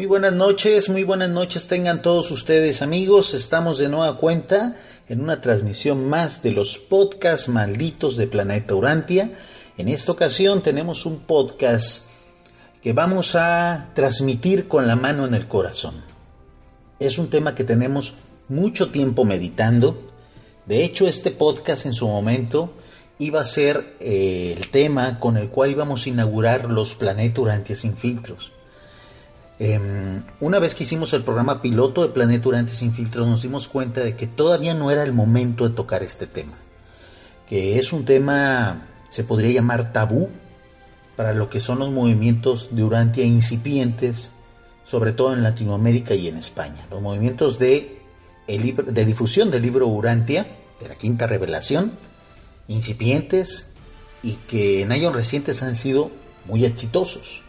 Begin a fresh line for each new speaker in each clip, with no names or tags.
Muy buenas noches, muy buenas noches tengan todos ustedes amigos. Estamos de nueva cuenta en una transmisión más de los podcasts malditos de Planeta Urantia. En esta ocasión tenemos un podcast que vamos a transmitir con la mano en el corazón. Es un tema que tenemos mucho tiempo meditando. De hecho, este podcast en su momento iba a ser eh, el tema con el cual íbamos a inaugurar los Planeta Urantia sin filtros. Em, una vez que hicimos el programa piloto de Planeta Urantia sin filtros, nos dimos cuenta de que todavía no era el momento de tocar este tema. Que es un tema, se podría llamar tabú, para lo que son los movimientos de Urantia incipientes, sobre todo en Latinoamérica y en España. Los movimientos de, de difusión del libro Urantia, de la quinta revelación, incipientes y que en años recientes han sido muy exitosos.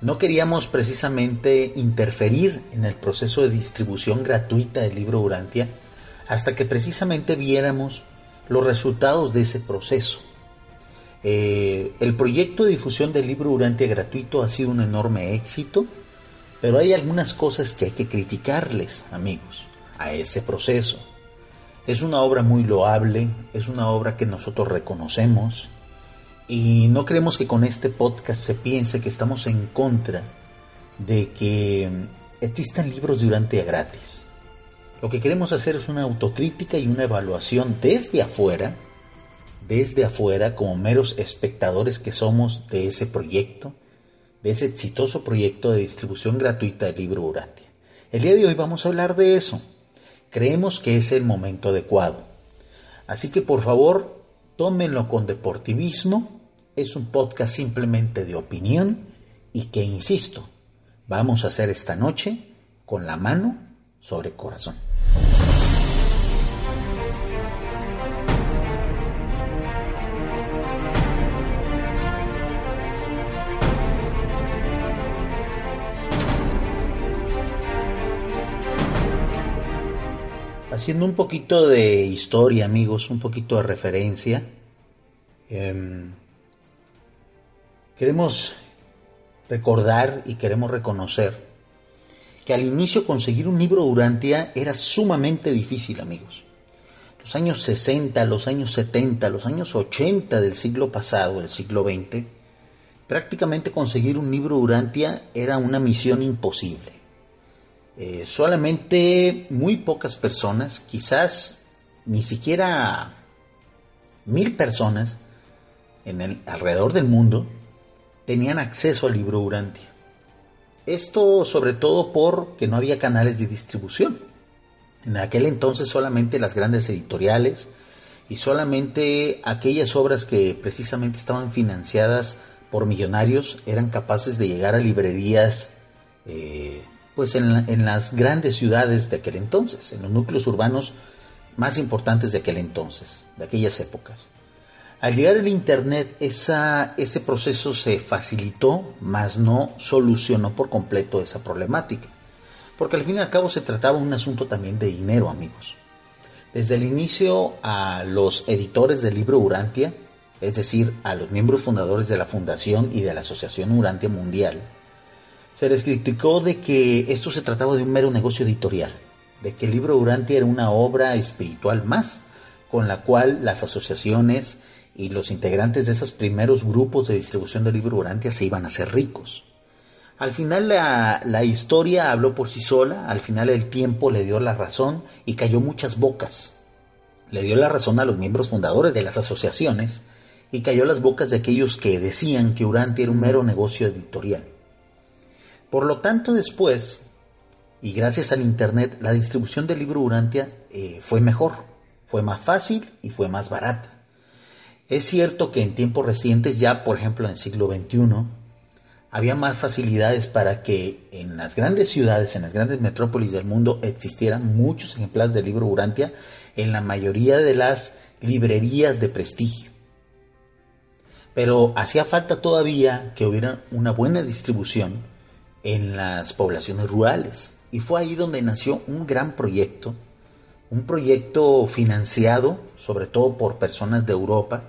No queríamos precisamente interferir en el proceso de distribución gratuita del libro Urantia hasta que precisamente viéramos los resultados de ese proceso. Eh, el proyecto de difusión del libro Urantia gratuito ha sido un enorme éxito, pero hay algunas cosas que hay que criticarles, amigos, a ese proceso. Es una obra muy loable, es una obra que nosotros reconocemos, y no creemos que con este podcast se piense que estamos en contra de que existan libros de Urantia gratis. Lo que queremos hacer es una autocrítica y una evaluación desde afuera, desde afuera como meros espectadores que somos de ese proyecto, de ese exitoso proyecto de distribución gratuita del libro Urantia. El día de hoy vamos a hablar de eso. Creemos que es el momento adecuado. Así que por favor, tómenlo con deportivismo es un podcast simplemente de opinión y que, insisto, vamos a hacer esta noche con la mano sobre el corazón. Haciendo un poquito de historia, amigos, un poquito de referencia. Em, Queremos recordar y queremos reconocer que al inicio conseguir un libro Urantia era sumamente difícil, amigos. Los años 60, los años 70, los años 80 del siglo pasado, del siglo XX, prácticamente conseguir un libro Urantia era una misión imposible. Eh, solamente muy pocas personas, quizás ni siquiera mil personas en el, alrededor del mundo, tenían acceso al libro Urantia. Esto sobre todo porque no había canales de distribución. En aquel entonces solamente las grandes editoriales y solamente aquellas obras que precisamente estaban financiadas por millonarios eran capaces de llegar a librerías eh, pues en, en, las grandes ciudades de aquel entonces, en los núcleos urbanos más importantes de aquel entonces, de aquellas épocas. Al llegar el Internet, ese proceso se facilitó, mas no solucionó por completo esa problemática. Porque al fin y al cabo se trataba un asunto también de dinero, amigos. Desde el inicio a los editores del libro Urantia, es decir, a los miembros fundadores de la Fundación y de la Asociación Urantia Mundial, se les criticó de que esto se trataba de un mero negocio editorial, de que el libro Urantia era una obra espiritual más, con la cual las asociaciones y los integrantes de esos primeros grupos de distribución del libro Urantia se iban a hacer ricos. Al final la, la, historia habló por sí sola, al final el tiempo le dio la razón y cayó muchas bocas. Le dio la razón a los miembros fundadores de las asociaciones y cayó las bocas de aquellos que decían que Urantia era un mero negocio editorial. Por lo tanto, después, y gracias al Internet, la distribución del libro Urantia eh, fue mejor, fue más fácil y fue más barata. Es cierto que en tiempos recientes, ya por ejemplo en el siglo XXI, había más facilidades para que en las grandes ciudades, en las grandes metrópolis del mundo, existieran muchos ejemplares del libro Urantia en la mayoría de las librerías de prestigio. Pero hacía falta todavía que hubiera una buena distribución en las poblaciones rurales. Y fue ahí donde nació un gran proyecto, un proyecto financiado sobre todo por personas de Europa,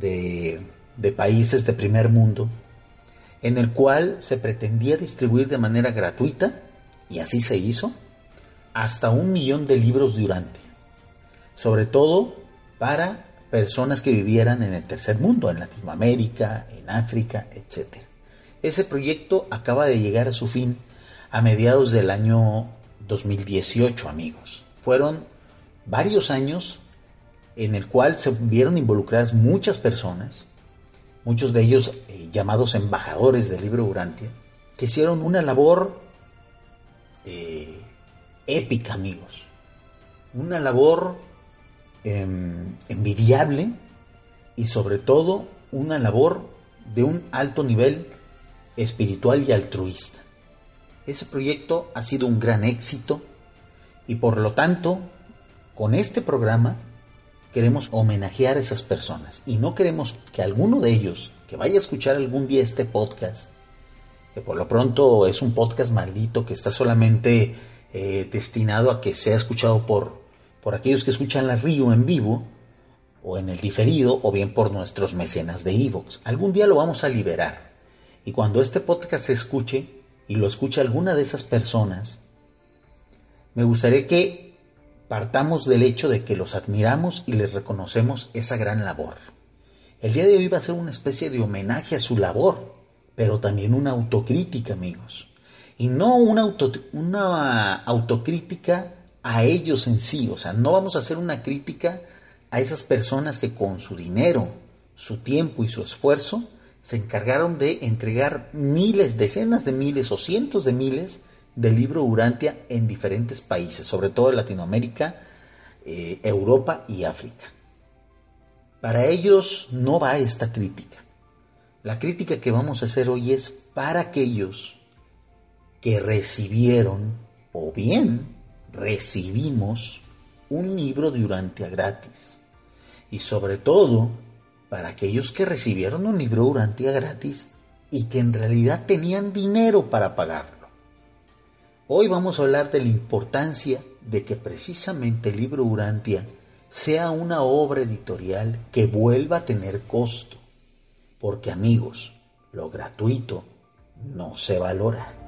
de, países de primer mundo en el cual se pretendía distribuir de manera gratuita, y así se hizo, hasta un millón de libros durante, sobre todo para personas que vivieran en el tercer mundo, en Latinoamérica, en África, etc. Ese proyecto acaba de llegar a su fin a mediados del año 2018, amigos. Fueron varios años en el cual se vieron involucradas muchas personas, muchos de ellos eh, llamados embajadores del libro Urantia, que hicieron una labor eh, épica, amigos. Una labor em, envidiable y sobre todo una labor de un alto nivel espiritual y altruista. Ese proyecto ha sido un gran éxito y por lo tanto, con este programa queremos homenajear a esas personas y no queremos que alguno de ellos que vaya a escuchar algún día este podcast, que por lo pronto es un podcast maldito que está solamente eh, destinado a que sea escuchado por, por aquellos que escuchan la Río en vivo, o en el diferido, o bien por nuestros mecenas de Evox. Algún día lo vamos a liberar. Y cuando este podcast se escuche, y lo escuche alguna de esas personas, me gustaría que partamos del hecho de que los admiramos y les reconocemos esa gran labor. El día de hoy va a ser una especie de homenaje a su labor, pero también una autocrítica, amigos y no una, una autocrítica a ellos en sí, o sea, no vamos a hacer una crítica a esas personas que con su dinero, su tiempo y su esfuerzo se encargaron de entregar miles, decenas de miles o cientos de miles de libro Urantia en diferentes países, sobre todo en Latinoamérica, eh, Europa y África. Para ellos no va esta crítica. La crítica que vamos a hacer hoy es para aquellos que recibieron o bien recibimos un libro de Urantia gratis. Y sobre todo, para aquellos que recibieron un libro Urantia gratis y que en realidad tenían dinero para pagarlo. Hoy vamos a hablar de la importancia de que precisamente el libro Urantia sea una obra editorial que vuelva a tener costo. Porque amigos, lo gratuito no se valora.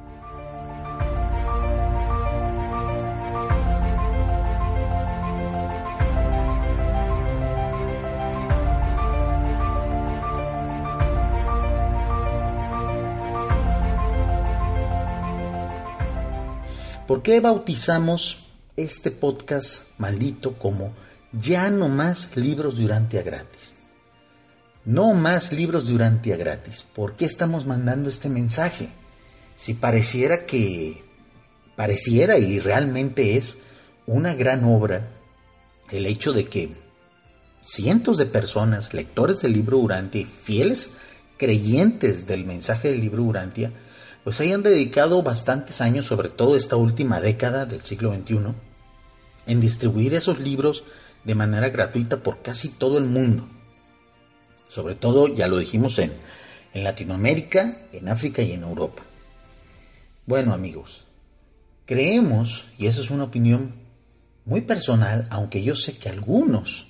¿Por qué bautizamos este podcast maldito como ya no más libros de Urantia gratis? No más libros de Urantia gratis. ¿Por qué estamos mandando este mensaje? Si pareciera que, pareciera y realmente es una gran obra el hecho de que cientos de personas, lectores del libro Urantia fieles creyentes del mensaje del libro Urantia, pues hayan dedicado bastantes años, sobre todo esta última década del siglo XXI, en distribuir esos libros de manera gratuita por casi todo el mundo. Sobre todo, ya lo dijimos, en, en Latinoamérica, en África y en Europa. Bueno amigos, creemos, y esa es una opinión muy personal, aunque yo sé que algunos,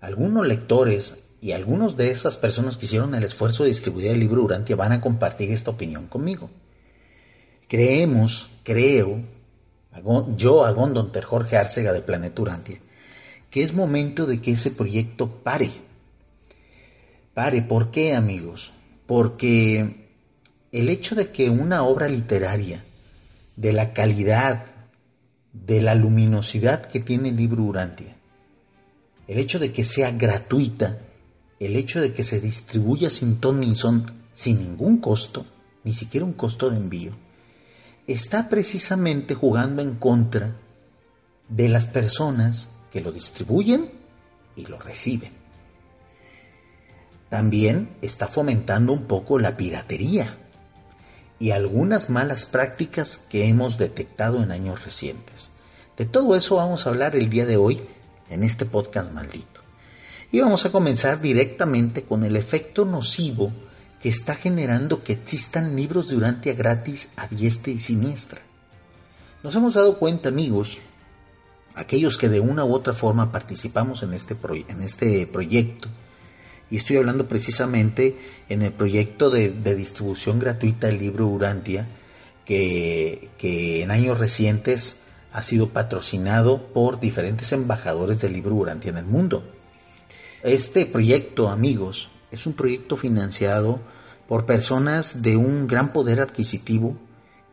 algunos lectores y algunos de esas personas que hicieron el esfuerzo de distribuir el libro Urantia van a compartir esta opinión conmigo. Creemos, creo, yo, Agón Ter Jorge Arcega de Planeta Urantia, que es momento de que ese proyecto pare. Pare, ¿por qué amigos? Porque el hecho de que una obra literaria de la calidad, de la luminosidad que tiene el libro Urantia, el hecho de que sea gratuita, el hecho de que se distribuya sin ton ni son, sin ningún costo, ni siquiera un costo de envío, está precisamente jugando en contra de las personas que lo distribuyen y lo reciben. También está fomentando un poco la piratería y algunas malas prácticas que hemos detectado en años recientes. De todo eso vamos a hablar el día de hoy en este podcast maldito. Y vamos a comenzar directamente con el efecto nocivo que está generando que existan libros de Urantia gratis a diestra y siniestra. Nos hemos dado cuenta, amigos, aquellos que de una u otra forma participamos en este, en este proyecto, Y estoy hablando precisamente en el proyecto de, distribución gratuita del libro Urantia, que, que, en años recientes ha sido patrocinado por diferentes embajadores del libro Urantia en el mundo. Este proyecto, amigos, es un proyecto financiado por personas de un gran poder adquisitivo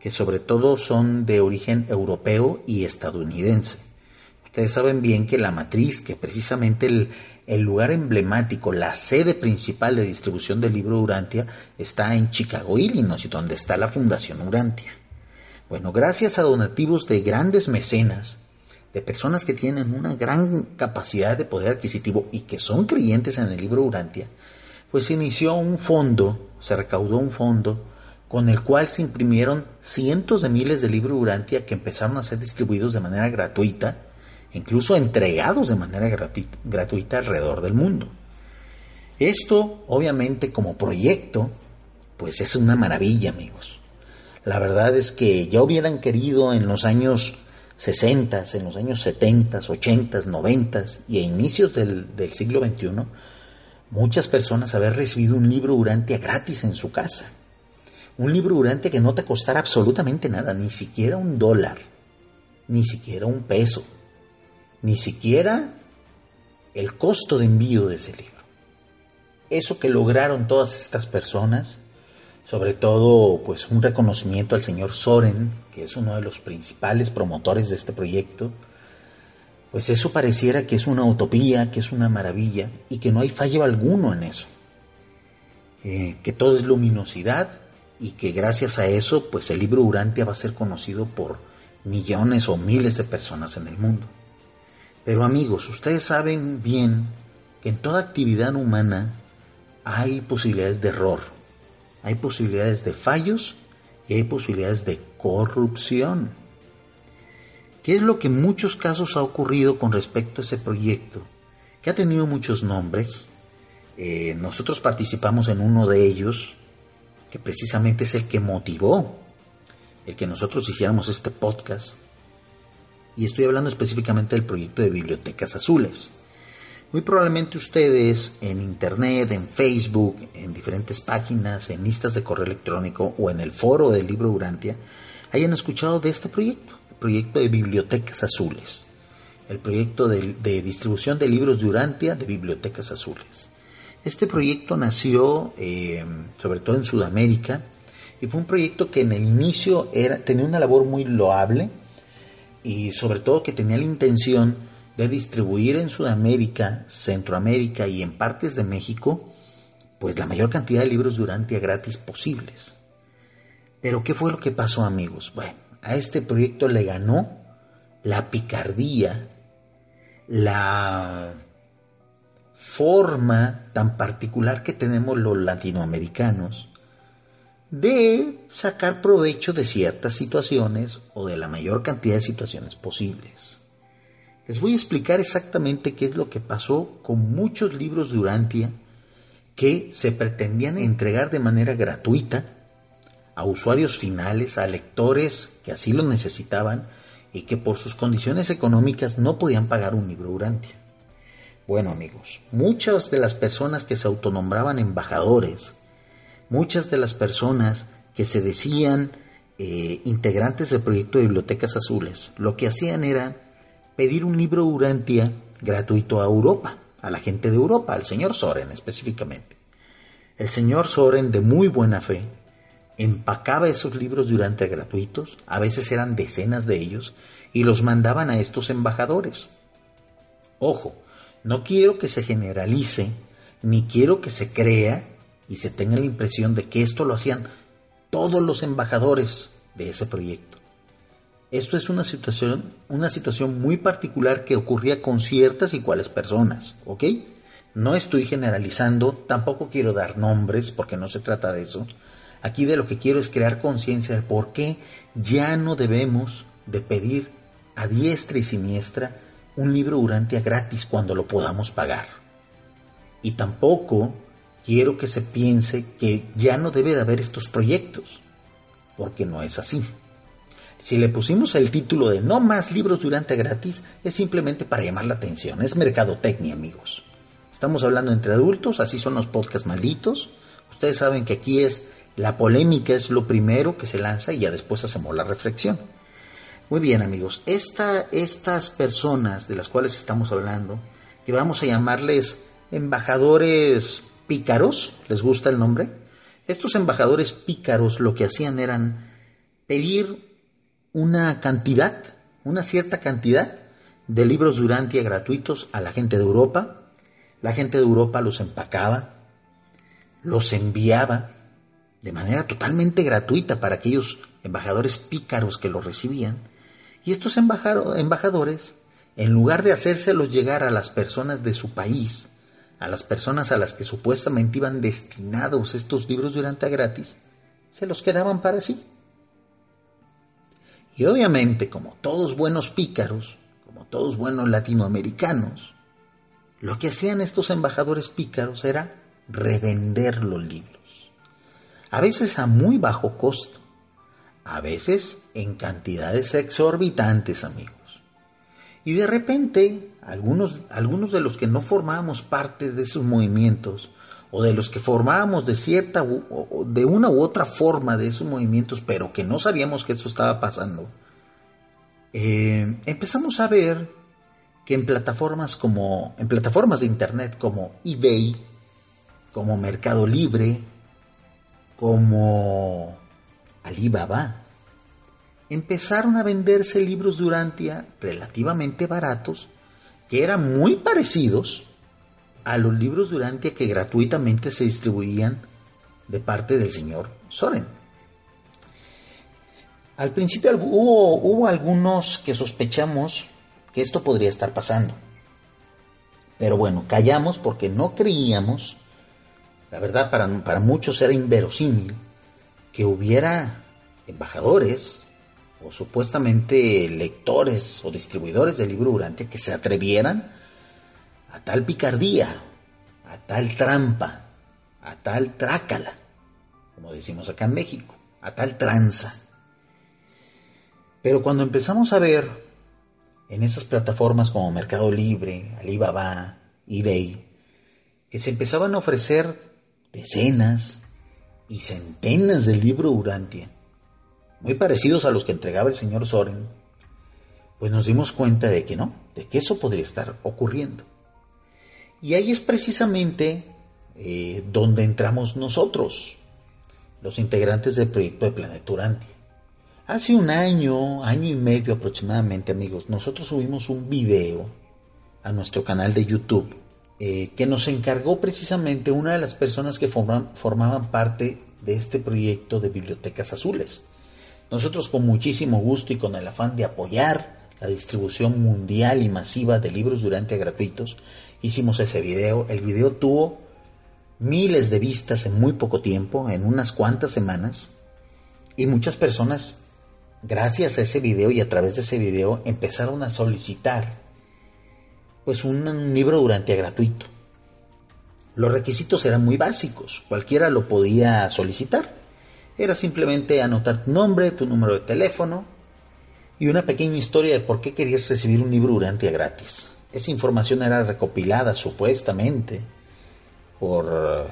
que sobre todo son de origen europeo y estadounidense. Ustedes saben bien que la matriz, que precisamente el, lugar emblemático, la sede principal de distribución del libro Urantia, está en Chicago, Illinois, donde está la Fundación Urantia. Bueno, gracias a donativos de grandes mecenas, de personas que tienen una gran capacidad de poder adquisitivo y que son creyentes en el libro Urantia, pues se inició un fondo, se recaudó un fondo con el cual se imprimieron cientos de miles de libros Urantia que empezaron a ser distribuidos de manera gratuita, incluso entregados de manera gratuita, alrededor del mundo. Esto, obviamente, como proyecto, pues es una maravilla, amigos. La verdad es que ya hubieran querido en los años 60, en los años 70, 80, 90 y a inicios del, del siglo XXI, muchas personas haber recibido un libro Urantia gratis en su casa. Un libro Urantia que no te costara absolutamente nada, ni siquiera un dólar, ni siquiera un peso, ni siquiera el costo de envío de ese libro. Eso que lograron todas estas personas, sobre todo pues un reconocimiento al señor Soren, que es uno de los principales promotores de este proyecto, pues eso pareciera que es una utopía, que es una maravilla y que no hay fallo alguno en eso. Eh, que todo es luminosidad y que gracias a eso, pues el libro Urantia va a ser conocido por millones o miles de personas en el mundo. Pero amigos, ustedes saben bien que en toda actividad humana hay posibilidades de error, hay posibilidades de fallos y hay posibilidades de corrupción. ¿Qué es lo que en muchos casos ha ocurrido con respecto a ese proyecto? Que ha tenido muchos nombres. Eh, nosotros participamos en uno de ellos, que precisamente es el que motivó el que nosotros hiciéramos este podcast. Y estoy hablando específicamente del proyecto de Bibliotecas Azules. Muy probablemente ustedes en Internet, en Facebook, en diferentes páginas, en listas de correo electrónico o en el foro del libro Urantia hayan escuchado de este proyecto proyecto de Bibliotecas Azules, el proyecto de, distribución de libros de Urantia de Bibliotecas Azules. Este proyecto nació eh, sobre todo en Sudamérica y fue un proyecto que en el inicio era, tenía una labor muy loable y sobre todo que tenía la intención de distribuir en Sudamérica, Centroamérica y en partes de México pues la mayor cantidad de libros de Urantia gratis posibles. Pero ¿qué fue lo que pasó amigos? Bueno, a este proyecto le ganó la picardía, la forma tan particular que tenemos los latinoamericanos de sacar provecho de ciertas situaciones o de la mayor cantidad de situaciones posibles. Les voy a explicar exactamente qué es lo que pasó con muchos libros de Urantia que se pretendían entregar de manera gratuita a usuarios finales, a lectores que así lo necesitaban y que por sus condiciones económicas no podían pagar un libro Urantia. Bueno amigos, muchas de las personas que se autonombraban embajadores, muchas de las personas que se decían eh, integrantes del proyecto de Bibliotecas Azules, lo que hacían era pedir un libro Urantia gratuito a Europa, a la gente de Europa, al señor Soren específicamente. El señor Soren, de muy buena fe, empacaba esos libros durante gratuitos, a veces eran decenas de ellos, y los mandaban a estos embajadores. Ojo, no quiero que se generalice, ni quiero que se crea y se tenga la impresión de que esto lo hacían todos los embajadores de ese proyecto. Esto es una situación, una situación muy particular que ocurría con ciertas y cuales personas, ¿ok? No estoy generalizando, tampoco quiero dar nombres porque no se trata de eso, Aquí de lo que quiero es crear conciencia de por qué ya no debemos de pedir a diestra y siniestra un libro Urantia gratis cuando lo podamos pagar. Y tampoco quiero que se piense que ya no debe de haber estos proyectos, porque no es así. Si le pusimos el título de No más libros Urantia gratis, es simplemente para llamar la atención, es mercadotecnia, amigos. Estamos hablando entre adultos, así son los podcasts malditos. Ustedes saben que aquí es la polémica es lo primero que se lanza y ya después hacemos la reflexión. Muy bien amigos, estas personas de las cuales estamos hablando, que vamos a llamarles embajadores pícaros, ¿les gusta el nombre? Estos embajadores pícaros lo que hacían eran pedir una cantidad, una cierta cantidad de libros Durantia gratuitos a la gente de Europa. La gente de Europa los empacaba, los enviaba de manera totalmente gratuita para aquellos embajadores pícaros que los recibían. Y estos embajadores, en lugar de hacérselos llegar a las personas de su país, a las personas a las que supuestamente iban destinados estos libros durante gratis, se los quedaban para sí. Y obviamente, como todos buenos pícaros, como todos buenos latinoamericanos, lo que hacían estos embajadores pícaros era revender los libros. A veces a muy bajo costo, a veces en cantidades exorbitantes, amigos. Y de repente, algunos, algunos de los que no formábamos parte de esos movimientos, o de los que formábamos de cierta, de una u otra forma de esos movimientos, pero que no sabíamos que esto estaba pasando, eh, empezamos a ver que en plataformas como, en plataformas de internet como eBay, como Mercado Libre, como Alibaba, empezaron a venderse libros Durantia relativamente baratos, que eran muy parecidos a los libros Durantia que gratuitamente se distribuían de parte del señor Soren. Al principio hubo, algunos que sospechamos que esto podría estar pasando. Pero bueno, callamos porque no creíamos, la verdad para, para muchos era inverosímil, que hubiera embajadores o supuestamente lectores o distribuidores del libro Durante que se atrevieran a tal picardía, a tal trampa, a tal trácala, como decimos acá en México, a tal tranza. Pero cuando empezamos a ver en esas plataformas como Mercado Libre, Alibaba, eBay, que se empezaban a ofrecer decenas y centenas de libros Urantia, muy parecidos a los que entregaba el señor Soren, pues nos dimos cuenta de que no, de que eso podría estar ocurriendo. Y ahí es precisamente eh, donde entramos nosotros, los integrantes del proyecto de Planeta Urantia. Hace un año, año y medio aproximadamente, amigos, nosotros subimos un video a nuestro canal de YouTube eh, que nos encargó precisamente una de las personas que formaban parte de este proyecto de Bibliotecas Azules. Nosotros con muchísimo gusto y con el afán de apoyar la distribución mundial y masiva de libros durante gratuitos, hicimos ese video. El video tuvo miles de vistas en muy poco tiempo, en unas cuantas semanas, y muchas personas, gracias a ese video y a través de ese video, empezaron a solicitar pues un libro durante gratuito. Los requisitos eran muy básicos, cualquiera lo podía solicitar era simplemente anotar tu nombre, tu número de teléfono y una pequeña historia de por qué querías recibir un libro Urantia gratis. Esa información era recopilada supuestamente por,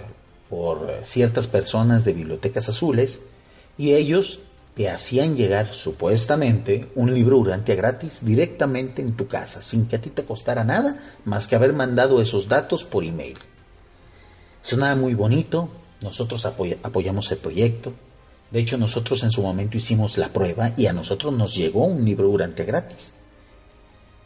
por ciertas personas de bibliotecas azules y ellos te hacían llegar supuestamente un libro Urantia gratis directamente en tu casa, sin que a ti te costara nada más que haber mandado esos datos por email. Sonaba muy bonito, nosotros apoyamos el proyecto, de hecho, nosotros en su momento hicimos la prueba y a nosotros nos llegó un libro durante gratis.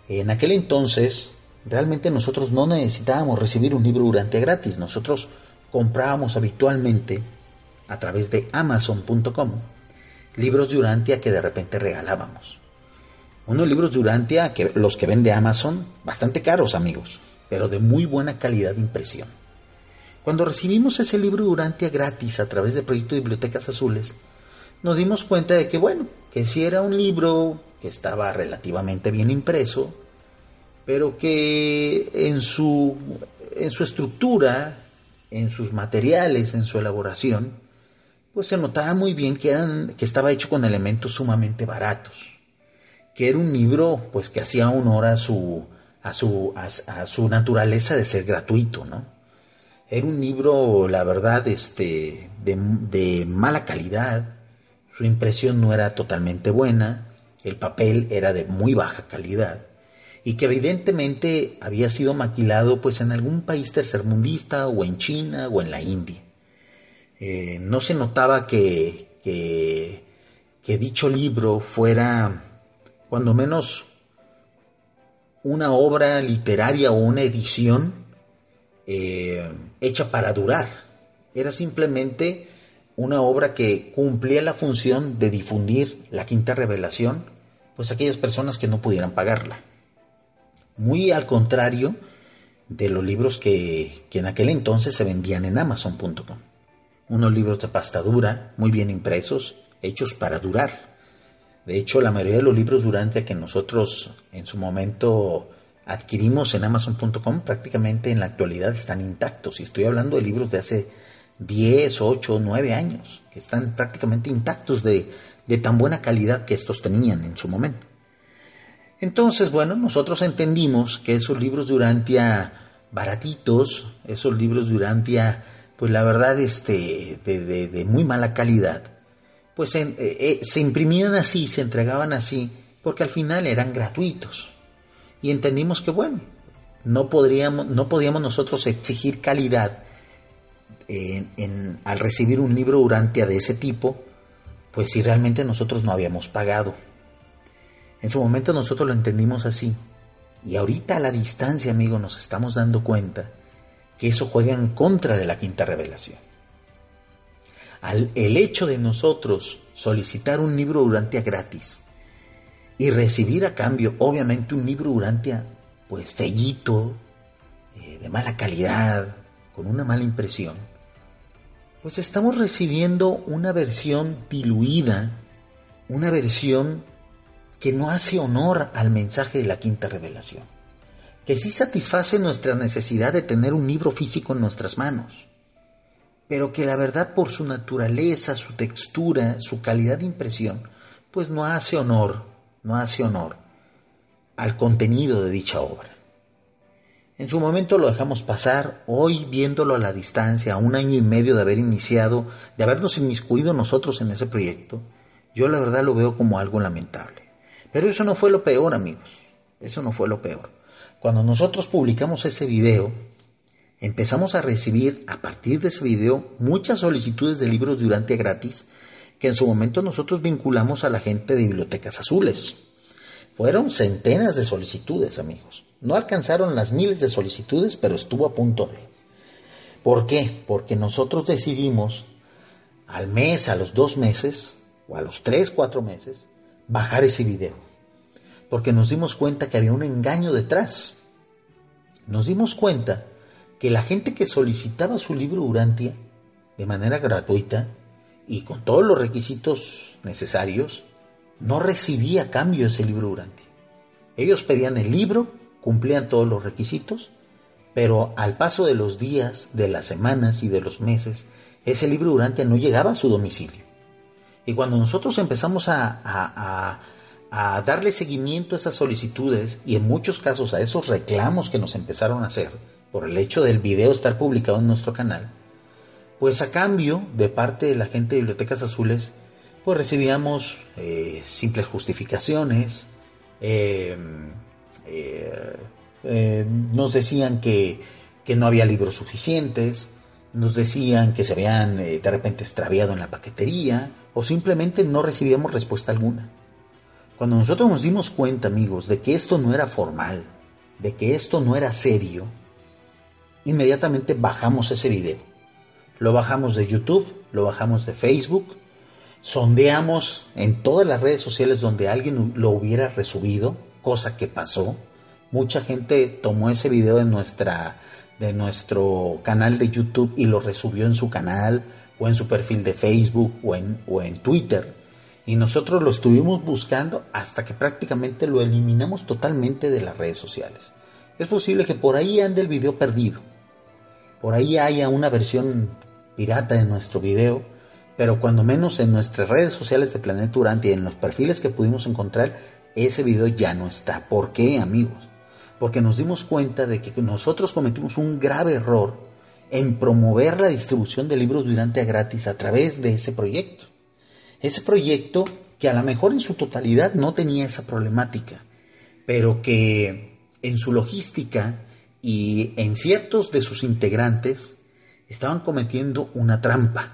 En aquel entonces, realmente nosotros no necesitábamos recibir un libro durante gratis. Nosotros comprábamos habitualmente a través de amazon.com libros de Urantia que de repente regalábamos. Unos libros de Urantia, que los que vende Amazon, bastante caros amigos, pero de muy buena calidad de impresión. Cuando recibimos ese libro Urantia gratis a través del proyecto de Bibliotecas Azules, nos dimos cuenta de que, bueno, que si era un libro que estaba relativamente bien impreso, pero que en su, en su estructura, en sus materiales, en su elaboración, pues se notaba muy bien que, eran, que estaba hecho con elementos sumamente baratos, que era un libro pues que hacía honor a su, a su, a, su naturaleza de ser gratuito, ¿no? Era un libro, la verdad, este, de, de mala calidad, su impresión no era totalmente buena, el papel era de muy baja calidad. Y que evidentemente había sido maquilado pues en algún país tercermundista o en China o en la India. Eh, no se notaba que, que, dicho libro fuera cuando menos una obra literaria o una edición eh, hecha para durar. Era simplemente una obra que cumplía la función de difundir la quinta revelación, pues aquellas personas que no pudieran pagarla. Muy al contrario de los libros que, en aquel entonces se vendían en amazon.com. Unos libros de pasta dura, muy bien impresos, hechos para durar. De hecho, la mayoría de los libros durante que nosotros en su momento adquirimos en amazon.com prácticamente en la actualidad están intactos. Y estoy hablando de libros de hace 10, 8, 9 años, que están prácticamente intactos de, de tan buena calidad que estos tenían en su momento. Entonces, bueno, nosotros entendimos que esos libros de Urantia baratitos, esos libros de Urantia, pues la verdad, este, de, de, muy mala calidad, pues eh, eh, se imprimían así, se entregaban así, porque al final eran gratuitos. Y entendimos que, bueno, no, podríamos, no podíamos nosotros exigir calidad en, al recibir un libro Urantia de ese tipo, pues si realmente nosotros no habíamos pagado. En su momento nosotros lo entendimos así. Y ahorita a la distancia, amigo, nos estamos dando cuenta que eso juega en contra de la quinta revelación. Al, el hecho de nosotros solicitar un libro Urantia gratis y recibir a cambio, obviamente, un libro Urantia, pues fellito, eh, de mala calidad, con una mala impresión, pues estamos recibiendo una versión diluida, una versión que no hace honor al mensaje de la quinta revelación, que sí satisface nuestra necesidad de tener un libro físico en nuestras manos, pero que la verdad por su naturaleza, su textura, su calidad de impresión, pues no hace honor, no hace honor al contenido de dicha obra. En su momento lo dejamos pasar, hoy viéndolo a la distancia, a un año y medio de haber iniciado, de habernos inmiscuido nosotros en ese proyecto, yo la verdad lo veo como algo lamentable. Pero eso no fue lo peor, amigos. Eso no fue lo peor. Cuando nosotros publicamos ese video, empezamos a recibir a partir de ese video muchas solicitudes de libros durante gratis que en su momento nosotros vinculamos a la gente de Bibliotecas Azules. Fueron centenas de solicitudes, amigos. No alcanzaron las miles de solicitudes, pero estuvo a punto de. ¿Por qué? Porque nosotros decidimos al mes, a los dos meses, o a los tres, cuatro meses, bajar ese video, porque nos dimos cuenta que había un engaño detrás. Nos dimos cuenta que la gente que solicitaba su libro Urantia de manera gratuita y con todos los requisitos necesarios, no recibía cambio ese libro Urantia. Ellos pedían el libro, cumplían todos los requisitos, pero al paso de los días, de las semanas y de los meses, ese libro Urantia no llegaba a su domicilio. Y cuando nosotros empezamos a, darle seguimiento a esas solicitudes y en muchos casos a esos reclamos que nos empezaron a hacer por el hecho del video estar publicado en nuestro canal, pues a cambio de parte de la gente de Bibliotecas Azules, pues recibíamos eh, simples justificaciones, eh, eh, nos decían que, que no había libros suficientes, nos decían que se habían de repente extraviado en la paquetería, o simplemente no recibíamos respuesta alguna. Cuando nosotros nos dimos cuenta, amigos, de que esto no era formal, de que esto no era serio, inmediatamente bajamos ese video. Lo bajamos de YouTube, lo bajamos de Facebook, sondeamos en todas las redes sociales donde alguien lo hubiera resubido, cosa que pasó. Mucha gente tomó ese video de nuestra de nuestro canal de YouTube y lo resubió en su canal o en su perfil de Facebook o en, o en Twitter. Y nosotros lo estuvimos buscando hasta que prácticamente lo eliminamos totalmente de las redes sociales. Es posible que por ahí ande el video perdido. Por ahí haya una versión pirata de nuestro video. Pero cuando menos en nuestras redes sociales de Planeta Durante y en los perfiles que pudimos encontrar, ese video ya no está. ¿Por qué, amigos? porque nos dimos cuenta de que nosotros cometimos un grave error en promover la distribución de libros durante gratis a través de ese proyecto. Ese proyecto que a lo mejor en su totalidad no tenía esa problemática, pero que en su logística y en ciertos de sus integrantes estaban cometiendo una trampa.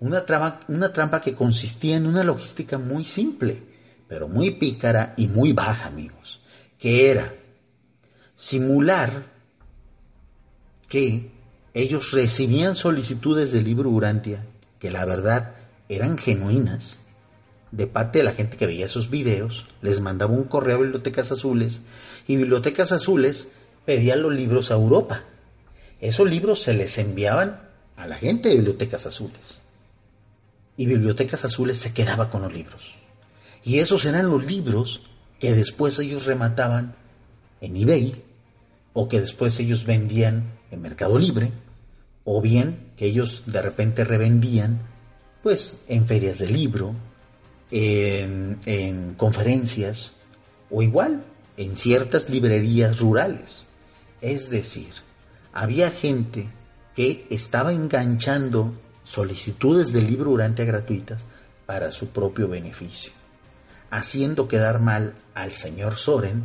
Una trampa, una trampa que consistía en una logística muy simple, pero muy pícara y muy baja, amigos, que era simular que ellos recibían solicitudes de libro Urantia, que la verdad eran genuinas, de parte de la gente que veía esos videos, les mandaba un correo a Bibliotecas Azules y Bibliotecas Azules pedía los libros a Europa. Esos libros se les enviaban a la gente de Bibliotecas Azules. Y Bibliotecas Azules se quedaba con los libros. Y esos eran los libros que después ellos remataban en eBay o que después ellos vendían en Mercado Libre o bien que ellos de repente revendían pues en ferias de libro, en, en conferencias o igual en ciertas librerías rurales. Es decir, había gente que estaba enganchando solicitudes de libro durante gratuitas para su propio beneficio, haciendo quedar mal al señor Soren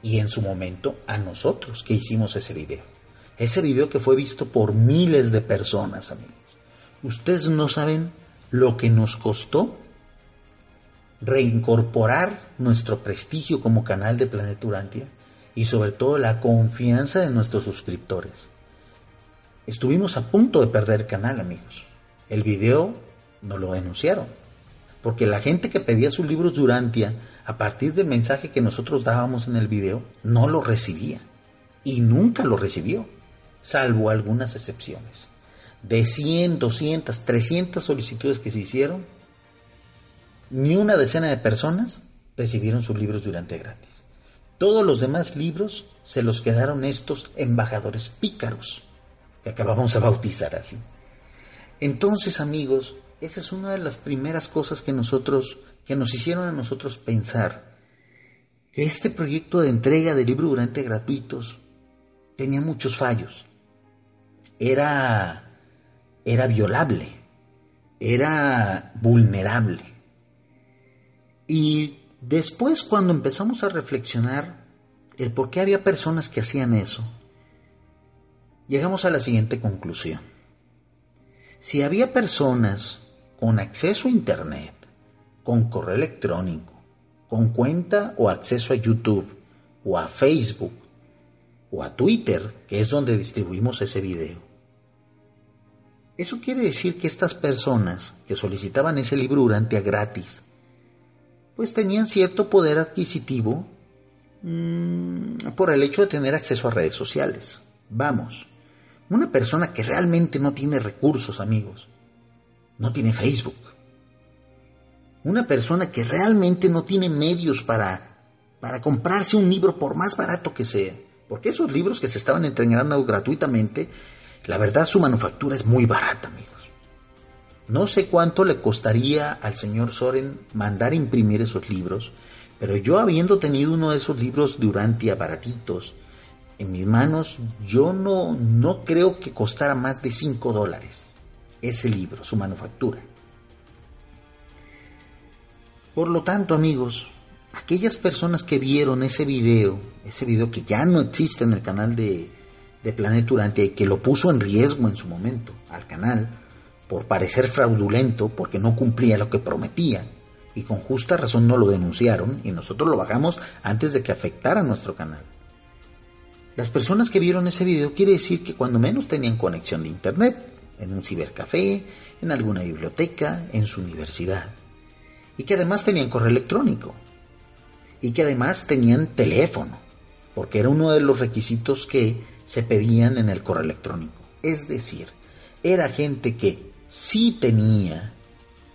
y en su momento a nosotros que hicimos ese video. Ese video que fue visto por miles de personas, amigos. Ustedes no saben lo que nos costó reincorporar nuestro prestigio como canal de Planeturantia y sobre todo la confianza de nuestros suscriptores. Estuvimos a punto de perder canal, amigos. El video no lo denunciaron, porque la gente que pedía sus libros Durantia a partir del mensaje que nosotros dábamos en el video no lo recibía y nunca lo recibió, salvo algunas excepciones. De 100, 200, 300 solicitudes que se hicieron, ni una decena de personas recibieron sus libros durante gratis. Todos los demás libros se los quedaron estos embajadores pícaros, que acabamos de bautizar así. Entonces, amigos, esa es una de las primeras cosas que nosotros, que nos hicieron a nosotros pensar que este proyecto de entrega de libros durante gratuitos tenía muchos fallos. Era, era violable, era vulnerable. Y Después, cuando empezamos a reflexionar el por qué había personas que hacían eso, llegamos a la siguiente conclusión. Si había personas con acceso a Internet, con correo electrónico, con cuenta o acceso a YouTube, o a Facebook, o a Twitter, que es donde distribuimos ese video, eso quiere decir que estas personas que solicitaban ese libro durante a gratis pues tenían cierto poder adquisitivo mm, por el hecho de tener acceso a redes sociales. Vamos, una persona que realmente no tiene recursos, amigos, no tiene Facebook. Una persona que realmente no tiene medios para, para comprarse un libro por más barato que sea. Porque esos libros que se estaban entregando gratuitamente, la verdad su manufactura es muy barata, amigos. No sé cuánto le costaría al señor Soren mandar imprimir esos libros, pero yo habiendo tenido uno de esos libros durante baratitos en mis manos, yo no, no creo que costara más de 5 dólares ese libro, su manufactura. Por lo tanto, amigos, aquellas personas que vieron ese video, ese video que ya no existe en el canal de, de Planet Durante que lo puso en riesgo en su momento al canal, por parecer fraudulento, porque no cumplía lo que prometía, y con justa razón no lo denunciaron y nosotros lo bajamos antes de que afectara nuestro canal. Las personas que vieron ese video quiere decir que cuando menos tenían conexión de internet, en un cibercafé, en alguna biblioteca, en su universidad, y que además tenían correo electrónico, y que además tenían teléfono, porque era uno de los requisitos que se pedían en el correo electrónico. Es decir, era gente que sí tenía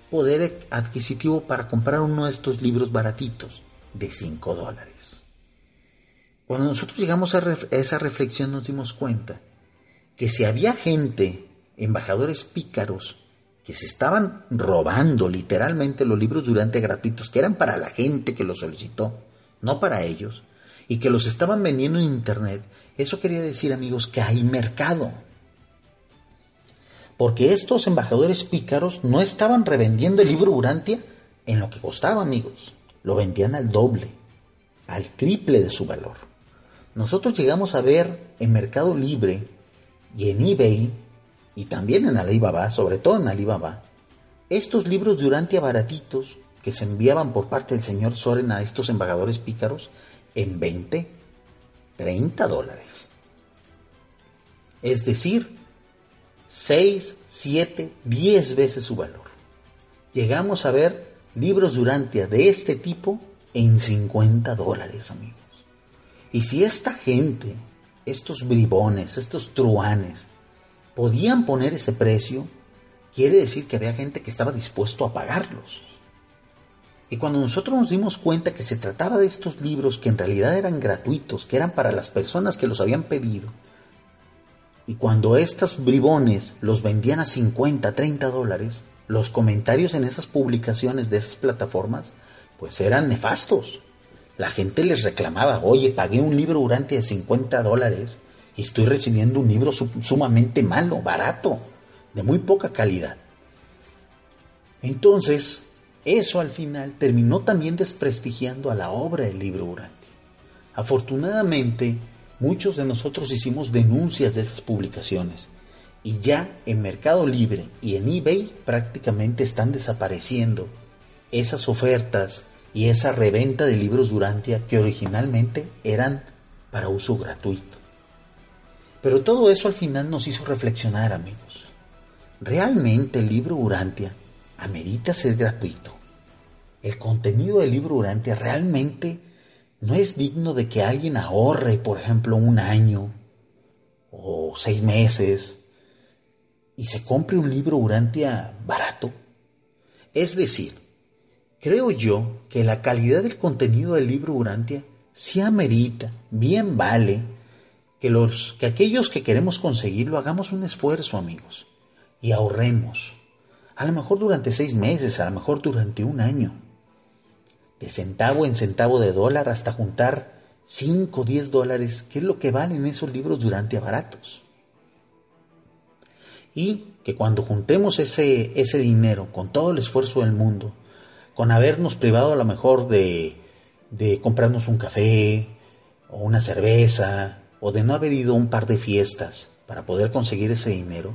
poder adquisitivo para comprar uno de estos libros baratitos de 5 dólares. Cuando nosotros llegamos a, esa reflexión nos dimos cuenta que si había gente, embajadores pícaros, que se estaban robando literalmente los libros durante gratuitos, que eran para la gente que los solicitó, no para ellos, y que los estaban vendiendo en Internet, eso quería decir amigos que hay mercado. Porque estos embajadores pícaros no estaban revendiendo el libro Urantia en lo que costaba amigos, lo vendían al doble, al triple de su valor. Nosotros llegamos a ver en Mercado Libre y en eBay y también en Alibaba, sobre todo en Alibaba, estos libros de Urantia baratitos que se enviaban por parte del señor Soren a estos embajadores pícaros en 20, 30 dólares. Es decir, 6, 7, 10 veces su valor. Llegamos a ver libros de Urantia de este tipo en 50 dólares, amigos. Y si esta gente, estos bribones, estos truanes, podían poner ese precio, quiere decir que había gente que estaba dispuesto a pagarlos. Y cuando nosotros nos dimos cuenta que se trataba de estos libros que en realidad eran gratuitos, que eran para las personas que los habían pedido, y cuando estos bribones los vendían a 50, 30 dólares, los comentarios en esas publicaciones de esas plataformas, pues eran nefastos. La gente les reclamaba, oye, pagué un libro durante de 50 dólares y estoy recibiendo un libro sumamente malo, barato, de muy poca calidad. Entonces, eso al final terminó también desprestigiando a la obra del libro Urantia. Afortunadamente, muchos de nosotros hicimos denuncias de esas publicaciones y ya en Mercado Libre y en eBay prácticamente están desapareciendo esas ofertas y esa reventa de libros Durantia que originalmente eran para uso gratuito. Pero todo eso al final nos hizo reflexionar, amigos. ¿Realmente el libro Urantia amerita ser gratuito? ¿El contenido del libro Urantia realmente no es digno de que alguien ahorre, por ejemplo, un año o seis meses y se compre un libro Urantia barato? Es decir, creo yo que la calidad del contenido del libro Urantia sí amerita, bien vale, que, los, que aquellos que queremos conseguirlo hagamos un esfuerzo, amigos, y ahorremos. A lo mejor durante seis meses, a lo mejor durante un año. De centavo en centavo de dólar hasta juntar 5 o 10 dólares, que es lo que valen esos libros durante baratos y que cuando juntemos ese, ese dinero con todo el esfuerzo del mundo, con habernos privado a lo mejor de, de comprarnos un café o una cerveza o de no haber ido a un par de fiestas para poder conseguir ese dinero,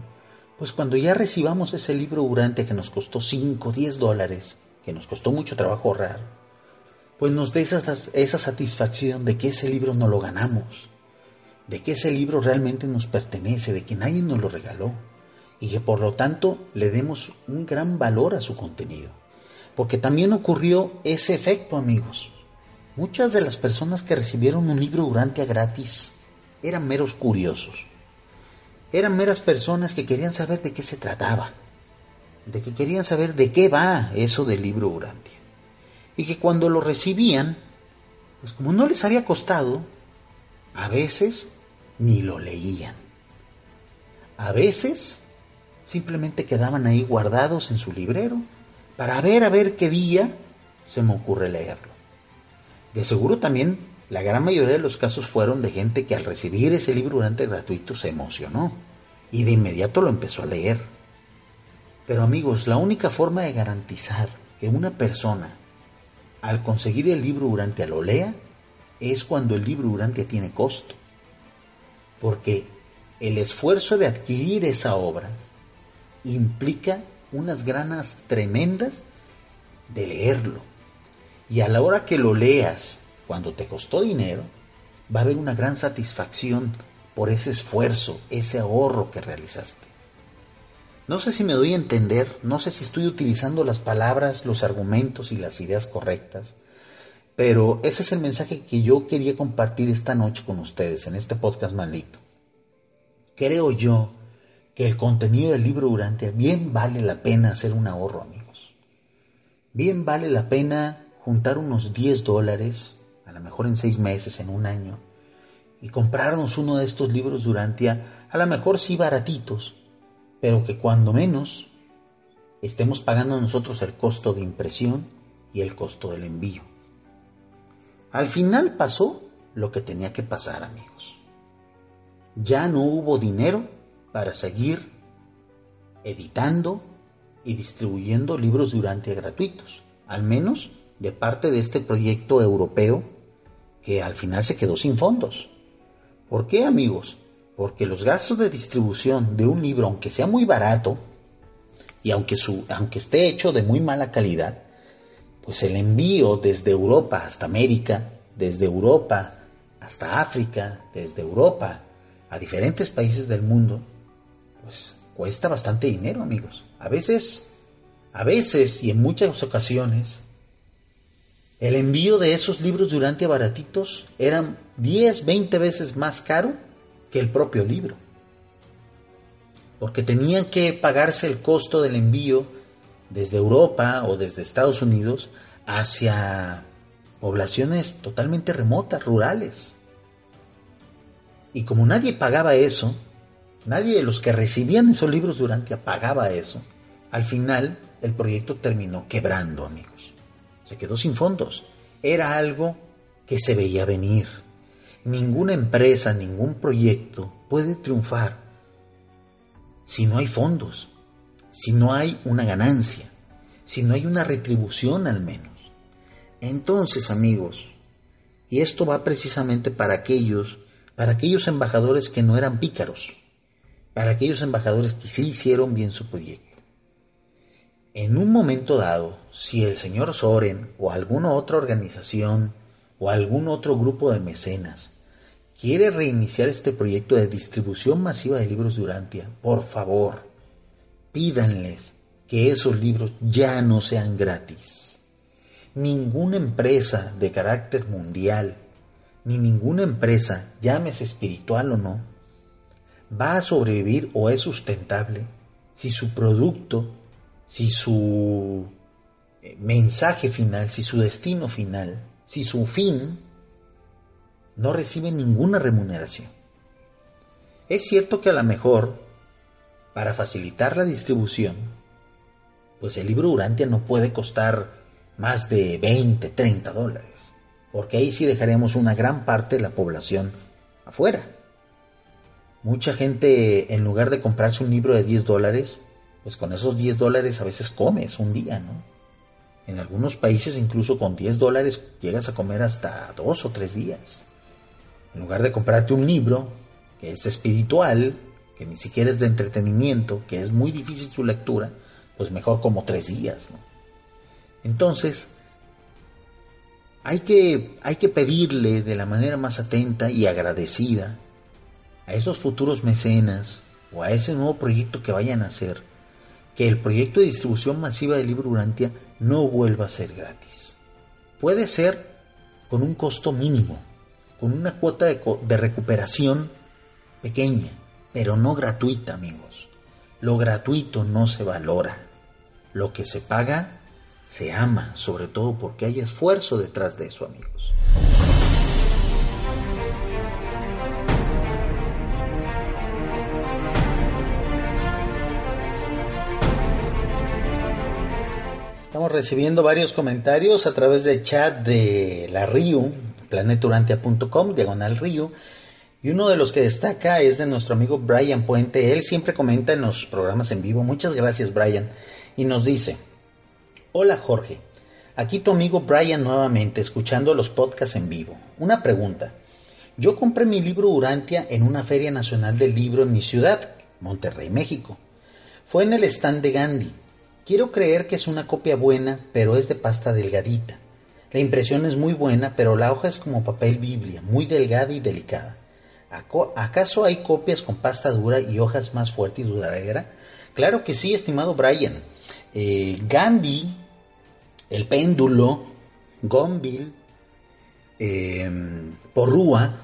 pues cuando ya recibamos ese libro durante que nos costó 5 o 10 dólares, que nos costó mucho trabajo ahorrar, pues nos dé esa, esa satisfacción de que ese libro no lo ganamos, de que ese libro realmente nos pertenece, de que nadie nos lo regaló y que por lo tanto le demos un gran valor a su contenido. Porque también ocurrió ese efecto, amigos. Muchas de las personas que recibieron un libro durante a gratis eran meros curiosos. Eran meras personas que querían saber de qué se trataba, de que querían saber de qué va eso del libro Urantia. Y que cuando lo recibían, pues como no les había costado, a veces ni lo leían. A veces simplemente quedaban ahí guardados en su librero para ver a ver qué día se me ocurre leerlo. De seguro también la gran mayoría de los casos fueron de gente que al recibir ese libro durante gratuito se emocionó y de inmediato lo empezó a leer. Pero amigos, la única forma de garantizar que una persona al conseguir el libro durante lo lea es cuando el libro durante tiene costo. Porque el esfuerzo de adquirir esa obra implica unas ganas tremendas de leerlo. Y a la hora que lo leas, cuando te costó dinero, va a haber una gran satisfacción por ese esfuerzo, ese ahorro que realizaste. No sé si me doy a entender, no sé si estoy utilizando las palabras, los argumentos y las ideas correctas, pero ese es el mensaje que yo quería compartir esta noche con ustedes en este podcast maldito. Creo yo que el contenido del libro Durante bien vale la pena hacer un ahorro, amigos. Bien vale la pena juntar unos 10 dólares, a lo mejor en seis meses, en un año, y comprarnos uno de estos libros Durantia, a lo mejor sí baratitos, pero que cuando menos estemos pagando nosotros el costo de impresión y el costo del envío. Al final pasó lo que tenía que pasar, amigos. Ya no hubo dinero para seguir editando y distribuyendo libros durante gratuitos, al menos de parte de este proyecto europeo que al final se quedó sin fondos. ¿Por qué, amigos? Porque los gastos de distribución de un libro, aunque sea muy barato, y aunque, esté hecho de muy mala calidad, pues el envío desde Europa hasta América, desde Europa hasta África, desde Europa a diferentes países del mundo, pues cuesta bastante dinero, amigos. A veces, a veces y en muchas ocasiones, el envío de esos libros durante baratitos eran 10, 20 veces más caro el propio libro porque tenían que pagarse el costo del envío desde Europa o desde Estados Unidos hacia poblaciones totalmente remotas, rurales. Y como nadie pagaba eso, nadie de los que recibían esos libros durante pagaba eso, al final el proyecto terminó quebrando, amigos. Se quedó sin fondos. Era algo que se veía venir. Ninguna empresa, ningún proyecto puede triunfar si no hay fondos, si no hay una ganancia, si no hay una retribución al menos. Entonces, amigos, y esto va precisamente para aquellos, para aquellos embajadores que no eran pícaros, para aquellos embajadores que sí hicieron bien su proyecto. En un momento dado, si el señor Soren o alguna otra organización o algún otro grupo de mecenas quiere reiniciar este proyecto de distribución masiva de libros de por favor, pídanles que esos libros ya no sean gratis. Ninguna empresa de carácter mundial, ni ninguna empresa, llámese espiritual o no, va a sobrevivir o es sustentable si su producto, si su eh, mensaje final, si su destino final, si su fin no reciben ninguna remuneración. Es cierto que a lo mejor, para facilitar la distribución, pues el libro Urantia no puede costar más de 20, 30 dólares, porque ahí sí dejaremos una gran parte de la población afuera. Mucha gente, en lugar de comprarse un libro de 10 dólares, pues con esos 10 dólares a veces comes un día, ¿no? En algunos países incluso con 10 dólares llegas a comer hasta dos o tres días. En lugar de comprarte un libro que es espiritual, que ni siquiera es de entretenimiento, que es muy difícil su lectura, pues mejor como tres días. Entonces, hay que, hay que pedirle de la manera más atenta y agradecida a esos futuros mecenas o a ese nuevo proyecto que vayan a hacer, que el proyecto de distribución masiva del libro Urantia no vuelva a ser gratis. Puede ser con un costo mínimo, con una cuota de, recuperación pequeña, pero no gratuita, amigos. Lo gratuito no se valora. Lo que se paga se ama, sobre todo porque hay esfuerzo detrás de eso, amigos. Estamos recibiendo varios comentarios a través del chat de la RIU, planetaurantia.com, diagonal río. Y uno de los que destaca es de nuestro amigo Brian Puente. Él siempre comenta en los programas en vivo. Muchas gracias, Brian. Y nos dice: Hola, Jorge. Aquí tu amigo Brian nuevamente, escuchando los podcasts en vivo. Una pregunta. Yo compré mi libro Urantia en una feria nacional del libro en mi ciudad, Monterrey, México. Fue en el stand de Gandhi. Quiero creer que es una copia buena, pero es de pasta delgadita. La impresión es muy buena, pero la hoja es como papel Biblia, muy delgada y delicada. ¿Acaso hay copias con pasta dura y hojas más fuerte y duradera? Claro que sí, estimado Brian. Eh, Gandhi, El Péndulo, Gonville, eh, Porrúa,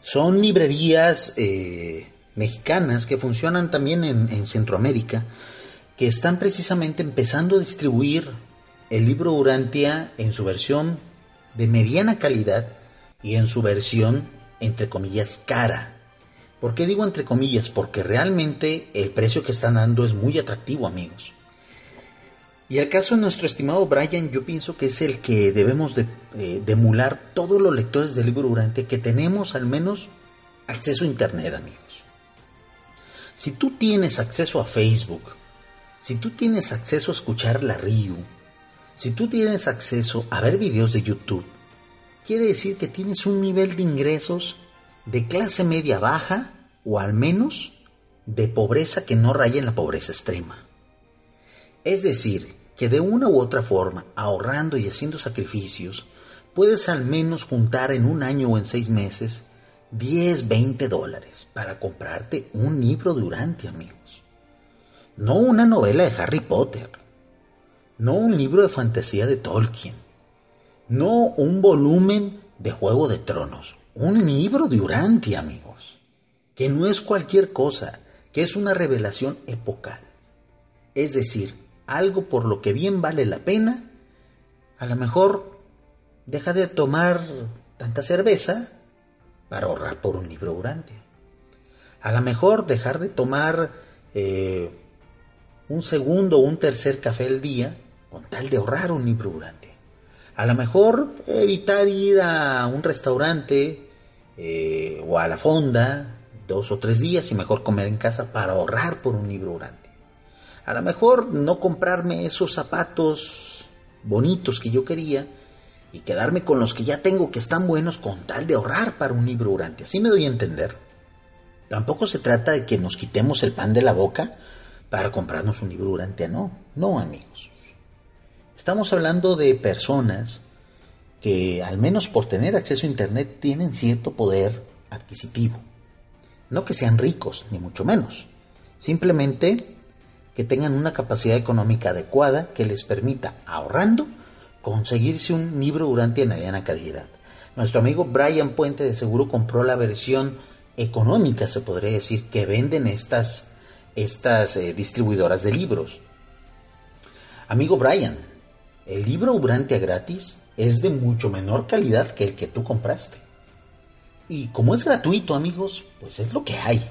son librerías eh, mexicanas que funcionan también en Centroamérica, que están precisamente empezando a distribuir el libro Urantia en su versión de mediana calidad y en su versión, entre comillas, cara. ¿Por qué digo entre comillas? Porque realmente el precio que están dando es muy atractivo, amigos. Y el caso de nuestro estimado Brian, yo pienso que es el que debemos de, eh, emular todos los lectores del libro durante que tenemos al menos acceso a Internet, amigos. Si tú tienes acceso a Facebook, si tú tienes acceso a escuchar la RIU, si tú tienes acceso a ver videos de YouTube, quiere decir que tienes un nivel de ingresos de clase media baja o al menos de pobreza que no raya en la pobreza extrema. Es decir, que de una u otra forma, ahorrando y haciendo sacrificios, puedes al menos juntar en un año o en seis meses 10, 20 dólares para comprarte un libro durante, amigos. No una novela de Harry Potter, no un libro de fantasía de Tolkien, no un volumen de Juego de Tronos, un libro de Urantia, amigos, que no es cualquier cosa, que es una revelación epocal. Es decir, algo por lo que bien vale la pena, a lo mejor deja de tomar tanta cerveza para ahorrar por un libro durante. A lo mejor dejar de tomar eh, un segundo o un tercer café al día con tal de ahorrar un libro durante. A lo mejor evitar ir a un restaurante eh, o a la fonda dos o tres días y mejor comer en casa para ahorrar por un libro grande. A lo mejor no comprarme esos zapatos bonitos que yo quería y quedarme con los que ya tengo que están buenos con tal de ahorrar para un libro grande. Así me doy a entender. Tampoco se trata de que nos quitemos el pan de la boca para comprarnos un libro durante, no, no amigos. Estamos hablando de personas que al menos por tener acceso a Internet tienen cierto poder adquisitivo. No que sean ricos, ni mucho menos. Simplemente que tengan una capacidad económica adecuada que les permita, ahorrando, conseguirse un libro durante mediana calidad. Nuestro amigo Brian Puente de seguro compró la versión económica, se podría decir, que venden estas, estas eh, distribuidoras de libros. Amigo Brian, el libro Urantia gratis es de mucho menor calidad que el que tú compraste. Y como es gratuito, amigos, pues es lo que hay.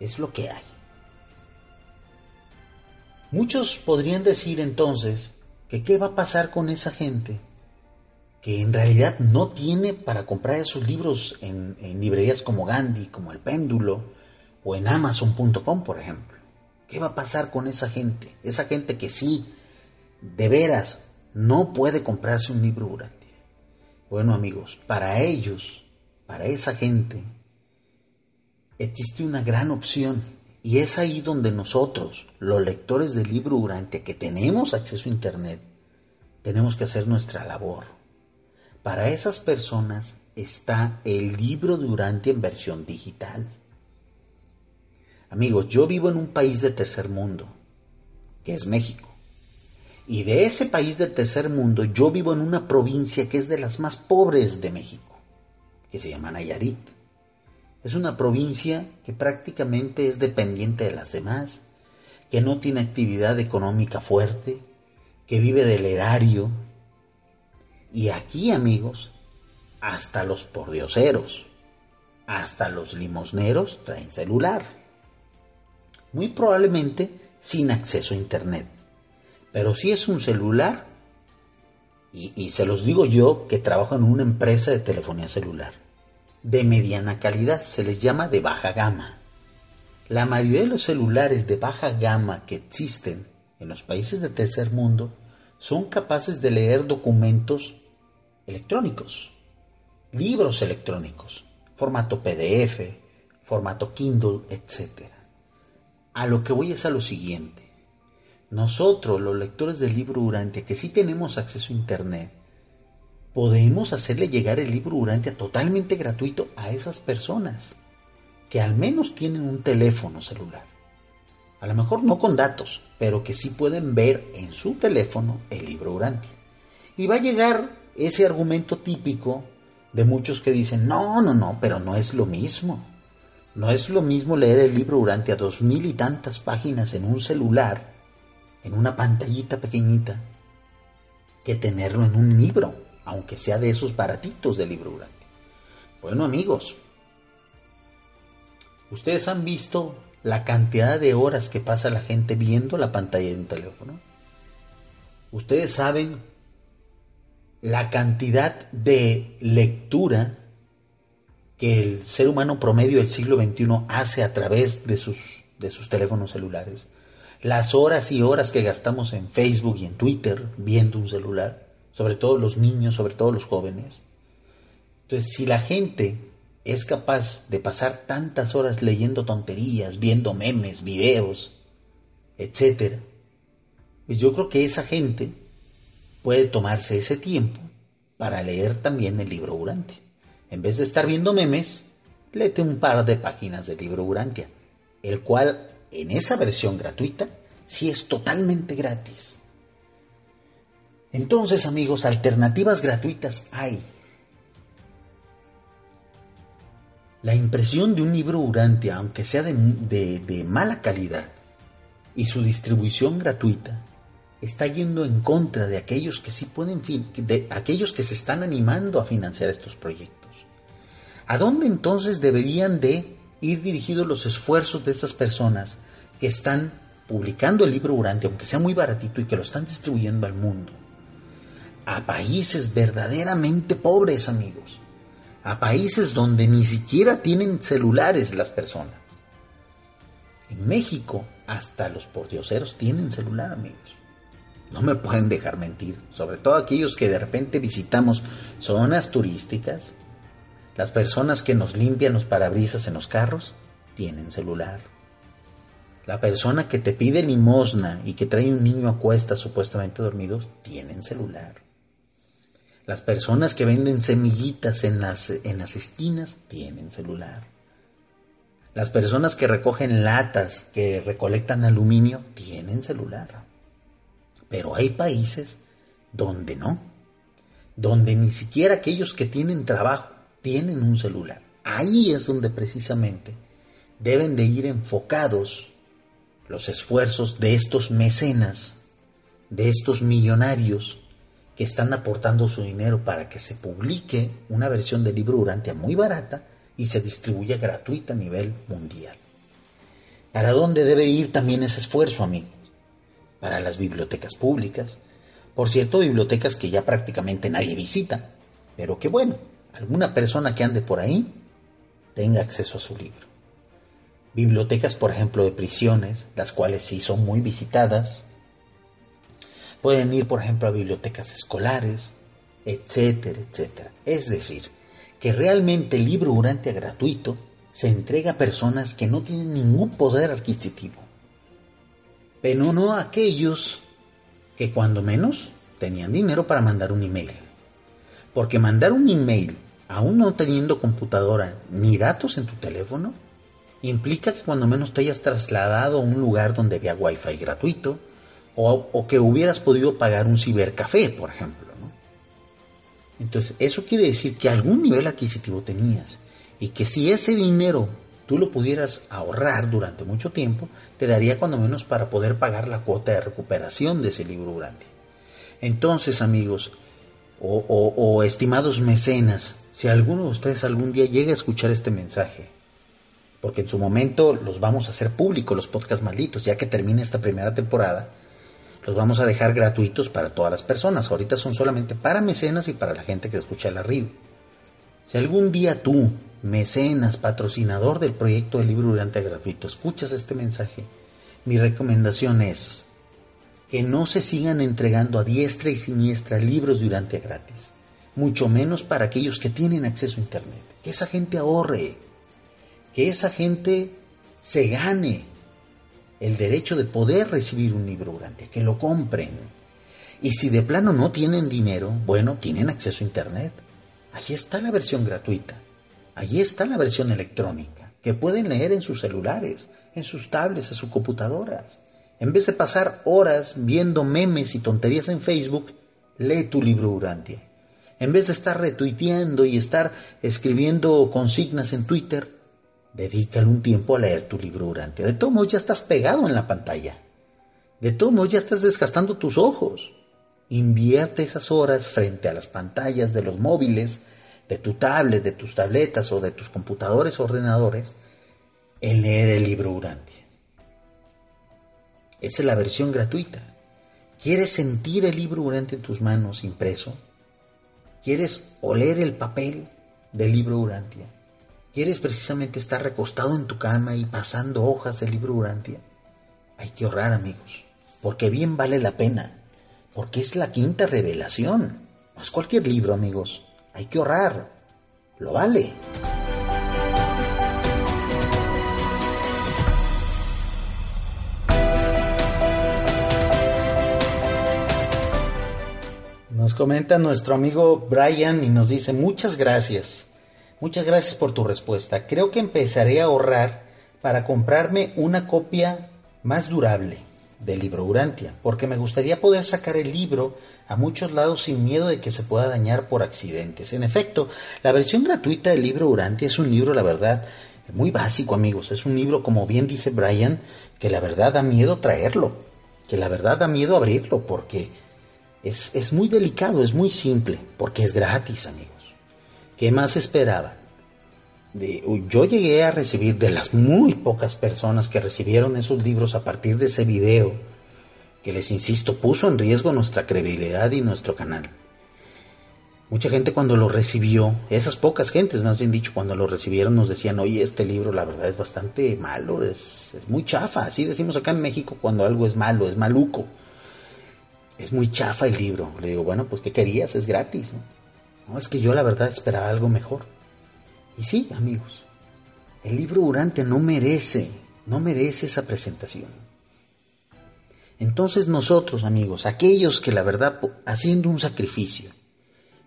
Es lo que hay. Muchos podrían decir entonces que qué va a pasar con esa gente que en realidad no tiene para comprar esos libros en, en librerías como Gandhi, como El Péndulo o en Amazon.com, por ejemplo. ¿Qué va a pasar con esa gente? Esa gente que sí, de veras, no puede comprarse un libro durante. Bueno amigos, para ellos para esa gente existe una gran opción y es ahí donde nosotros, los lectores del libro durante que tenemos acceso a Internet, tenemos que hacer nuestra labor. Para esas personas está el libro durante en versión digital. Amigos, yo vivo en un país de tercer mundo, que es México. Y de ese país de tercer mundo yo vivo en una provincia que es de las más pobres de México que se llama Nayarit. Es una provincia que prácticamente es dependiente de las demás, que no tiene actividad económica fuerte, que vive del erario. Y aquí, amigos, hasta los pordioseros, hasta los limosneros traen celular. Muy probablemente sin acceso a Internet. Pero si es un celular, y, se los digo yo que trabajo en una empresa de telefonía celular de mediana calidad, se les llama de baja gama. La mayoría de los celulares de baja gama que existen en los países de tercer mundo son capaces de leer documentos electrónicos, libros electrónicos, formato PDF, formato Kindle, etc. A lo que voy es a lo siguiente. Nosotros, los lectores del libro durante que sí tenemos acceso a Internet, podemos hacerle llegar el libro Urantia totalmente gratuito a esas personas que al menos tienen un teléfono celular. A lo mejor no con datos, pero que sí pueden ver en su teléfono el libro Urantia. Y va a llegar ese argumento típico de muchos que dicen, no, no, no, pero no es lo mismo. No es lo mismo leer el libro Urantia dos mil y tantas páginas en un celular, en una pantallita pequeñita, que tenerlo en un libro aunque sea de esos baratitos de libro grande. Bueno amigos, ¿ustedes han visto la cantidad de horas que pasa la gente viendo la pantalla de un teléfono? Ustedes saben la cantidad de lectura que el ser humano promedio del siglo XXI hace a través de sus, de sus teléfonos celulares. Las horas y horas que gastamos en Facebook y en Twitter viendo un celular, sobre todo los niños, sobre todo los jóvenes. Entonces, si la gente es capaz de pasar tantas horas leyendo tonterías, viendo memes, videos, etc., pues yo creo que esa gente puede tomarse ese tiempo para leer también el libro Urantia. En vez de estar viendo memes, léete un par de páginas del libro Urantia, el cual en esa versión gratuita sí es totalmente gratis. Entonces amigos, alternativas gratuitas hay. La impresión de un libro Urantia, aunque sea de, de mala calidad, y su distribución gratuita, está yendo en contra de aquellos que sí pueden, de aquellos que se están animando a financiar estos proyectos. ¿A dónde entonces deberían de ir dirigidos los esfuerzos de estas personas que están publicando el libro Durante, aunque sea muy baratito y que lo están distribuyendo al mundo? A países verdaderamente pobres, amigos. A países donde ni siquiera tienen celulares las personas. En México, hasta los pordioseros tienen celular, amigos. No me pueden dejar mentir, sobre todo aquellos que de repente visitamos zonas turísticas. Las personas que nos limpian los parabrisas en los carros tienen celular. La persona que te pide limosna y que trae un niño a cuestas supuestamente dormidos tienen celular. Las personas que venden semillitas en las, en las esquinas tienen celular. Las personas que recogen latas, que recolectan aluminio, tienen celular. Pero hay países donde no, donde ni siquiera aquellos que tienen trabajo tienen un celular. Ahí es donde precisamente deben de ir enfocados los esfuerzos de estos mecenas, de estos millonarios que están aportando su dinero para que se publique una versión del libro Urantia muy barata y se distribuya gratuita a nivel mundial. ¿Para dónde debe ir también ese esfuerzo, amigos? para las bibliotecas públicas. Por cierto, bibliotecas que ya prácticamente nadie visita, pero que bueno, alguna persona que ande por ahí tenga acceso a su libro. Bibliotecas, por ejemplo, de prisiones, las cuales sí son muy visitadas. Pueden ir, por ejemplo, a bibliotecas escolares, etcétera, etcétera. Es decir, que realmente el libro durante gratuito se entrega a personas que no tienen ningún poder adquisitivo pero no aquellos que cuando menos tenían dinero para mandar un email. Porque mandar un email, aún no teniendo computadora ni datos en tu teléfono, implica que cuando menos te hayas trasladado a un lugar donde había wifi gratuito o, que hubieras podido pagar un cibercafé, por ejemplo. Entonces, eso quiere decir que algún nivel adquisitivo tenías y que si ese dinero tú lo pudieras ahorrar durante mucho tiempo, te daría cuando menos para poder pagar la cuota de recuperación de ese libro grande. Entonces, amigos, o, estimados mecenas, si alguno de ustedes algún día llega a escuchar este mensaje, porque en su momento los vamos a hacer públicos, los podcasts malditos, ya que termine esta primera temporada, los vamos a dejar gratuitos para todas las personas. Ahorita son solamente para mecenas y para la gente que escucha la RIV. Si algún día tú mecenas, patrocinador del proyecto del libro durante gratuito, escuchas este mensaje, mi recomendación es que no se sigan entregando a diestra y siniestra libros durante gratis, mucho menos para aquellos que tienen acceso a Internet. Que esa gente ahorre, que esa gente se gane el derecho de poder recibir un libro durante, que lo compren. Y si de plano no tienen dinero, bueno, tienen acceso a Internet. Allí está la versión gratuita. Allí está la versión electrónica, que pueden leer en sus celulares, en sus tablets, en sus computadoras. En vez de pasar horas viendo memes y tonterías en Facebook, lee tu libro Urantia. En vez de estar retuiteando y estar escribiendo consignas en Twitter, dedícale un tiempo a leer tu libro Urantia. De todos modos ya estás pegado en la pantalla. De todos modos ya estás desgastando tus ojos. Invierte esas horas frente a las pantallas de los móviles de tu tablet, de tus tabletas o de tus computadores ordenadores en leer el libro Urantia. Esa es la versión gratuita. ¿Quieres sentir el libro Urantia en tus manos impreso? ¿Quieres oler el papel del libro Urantia? ¿Quieres precisamente estar recostado en tu cama y pasando hojas del libro Urantia? Hay que ahorrar, amigos, porque bien vale la pena, porque es la quinta revelación. No cualquier libro, amigos. Hay que ahorrar. Lo vale. Nos comenta nuestro amigo Brian y nos dice muchas gracias. Muchas gracias por tu respuesta. Creo que empezaré a ahorrar para comprarme una copia más durable del libro Urantia, porque me gustaría poder sacar el libro a muchos lados sin miedo de que se pueda dañar por accidentes. En efecto, la versión gratuita del libro Urantia es un libro, la verdad, muy básico, amigos. Es un libro, como bien dice Brian, que la verdad da miedo traerlo, que la verdad da miedo abrirlo, porque es, muy delicado, es muy simple, porque es gratis, amigos. ¿Qué más esperaba? yo llegué a recibir de las muy pocas personas que recibieron esos libros a partir de ese video, que les insisto, puso en riesgo nuestra credibilidad y nuestro canal. Mucha gente cuando lo recibió, esas pocas gentes, más bien dicho, cuando lo recibieron nos decían, oye, este libro la verdad es bastante malo, es, es muy chafa, así decimos acá en México cuando algo es malo, es maluco es muy chafa el libro. Le digo, bueno, pues ¿qué querías? Es gratis, ¿no? No, es que yo la verdad esperaba algo mejor. Y sí, amigos, el libro Durante no merece, no merece esa presentación. Entonces nosotros, amigos, aquellos que la verdad, haciendo un sacrificio,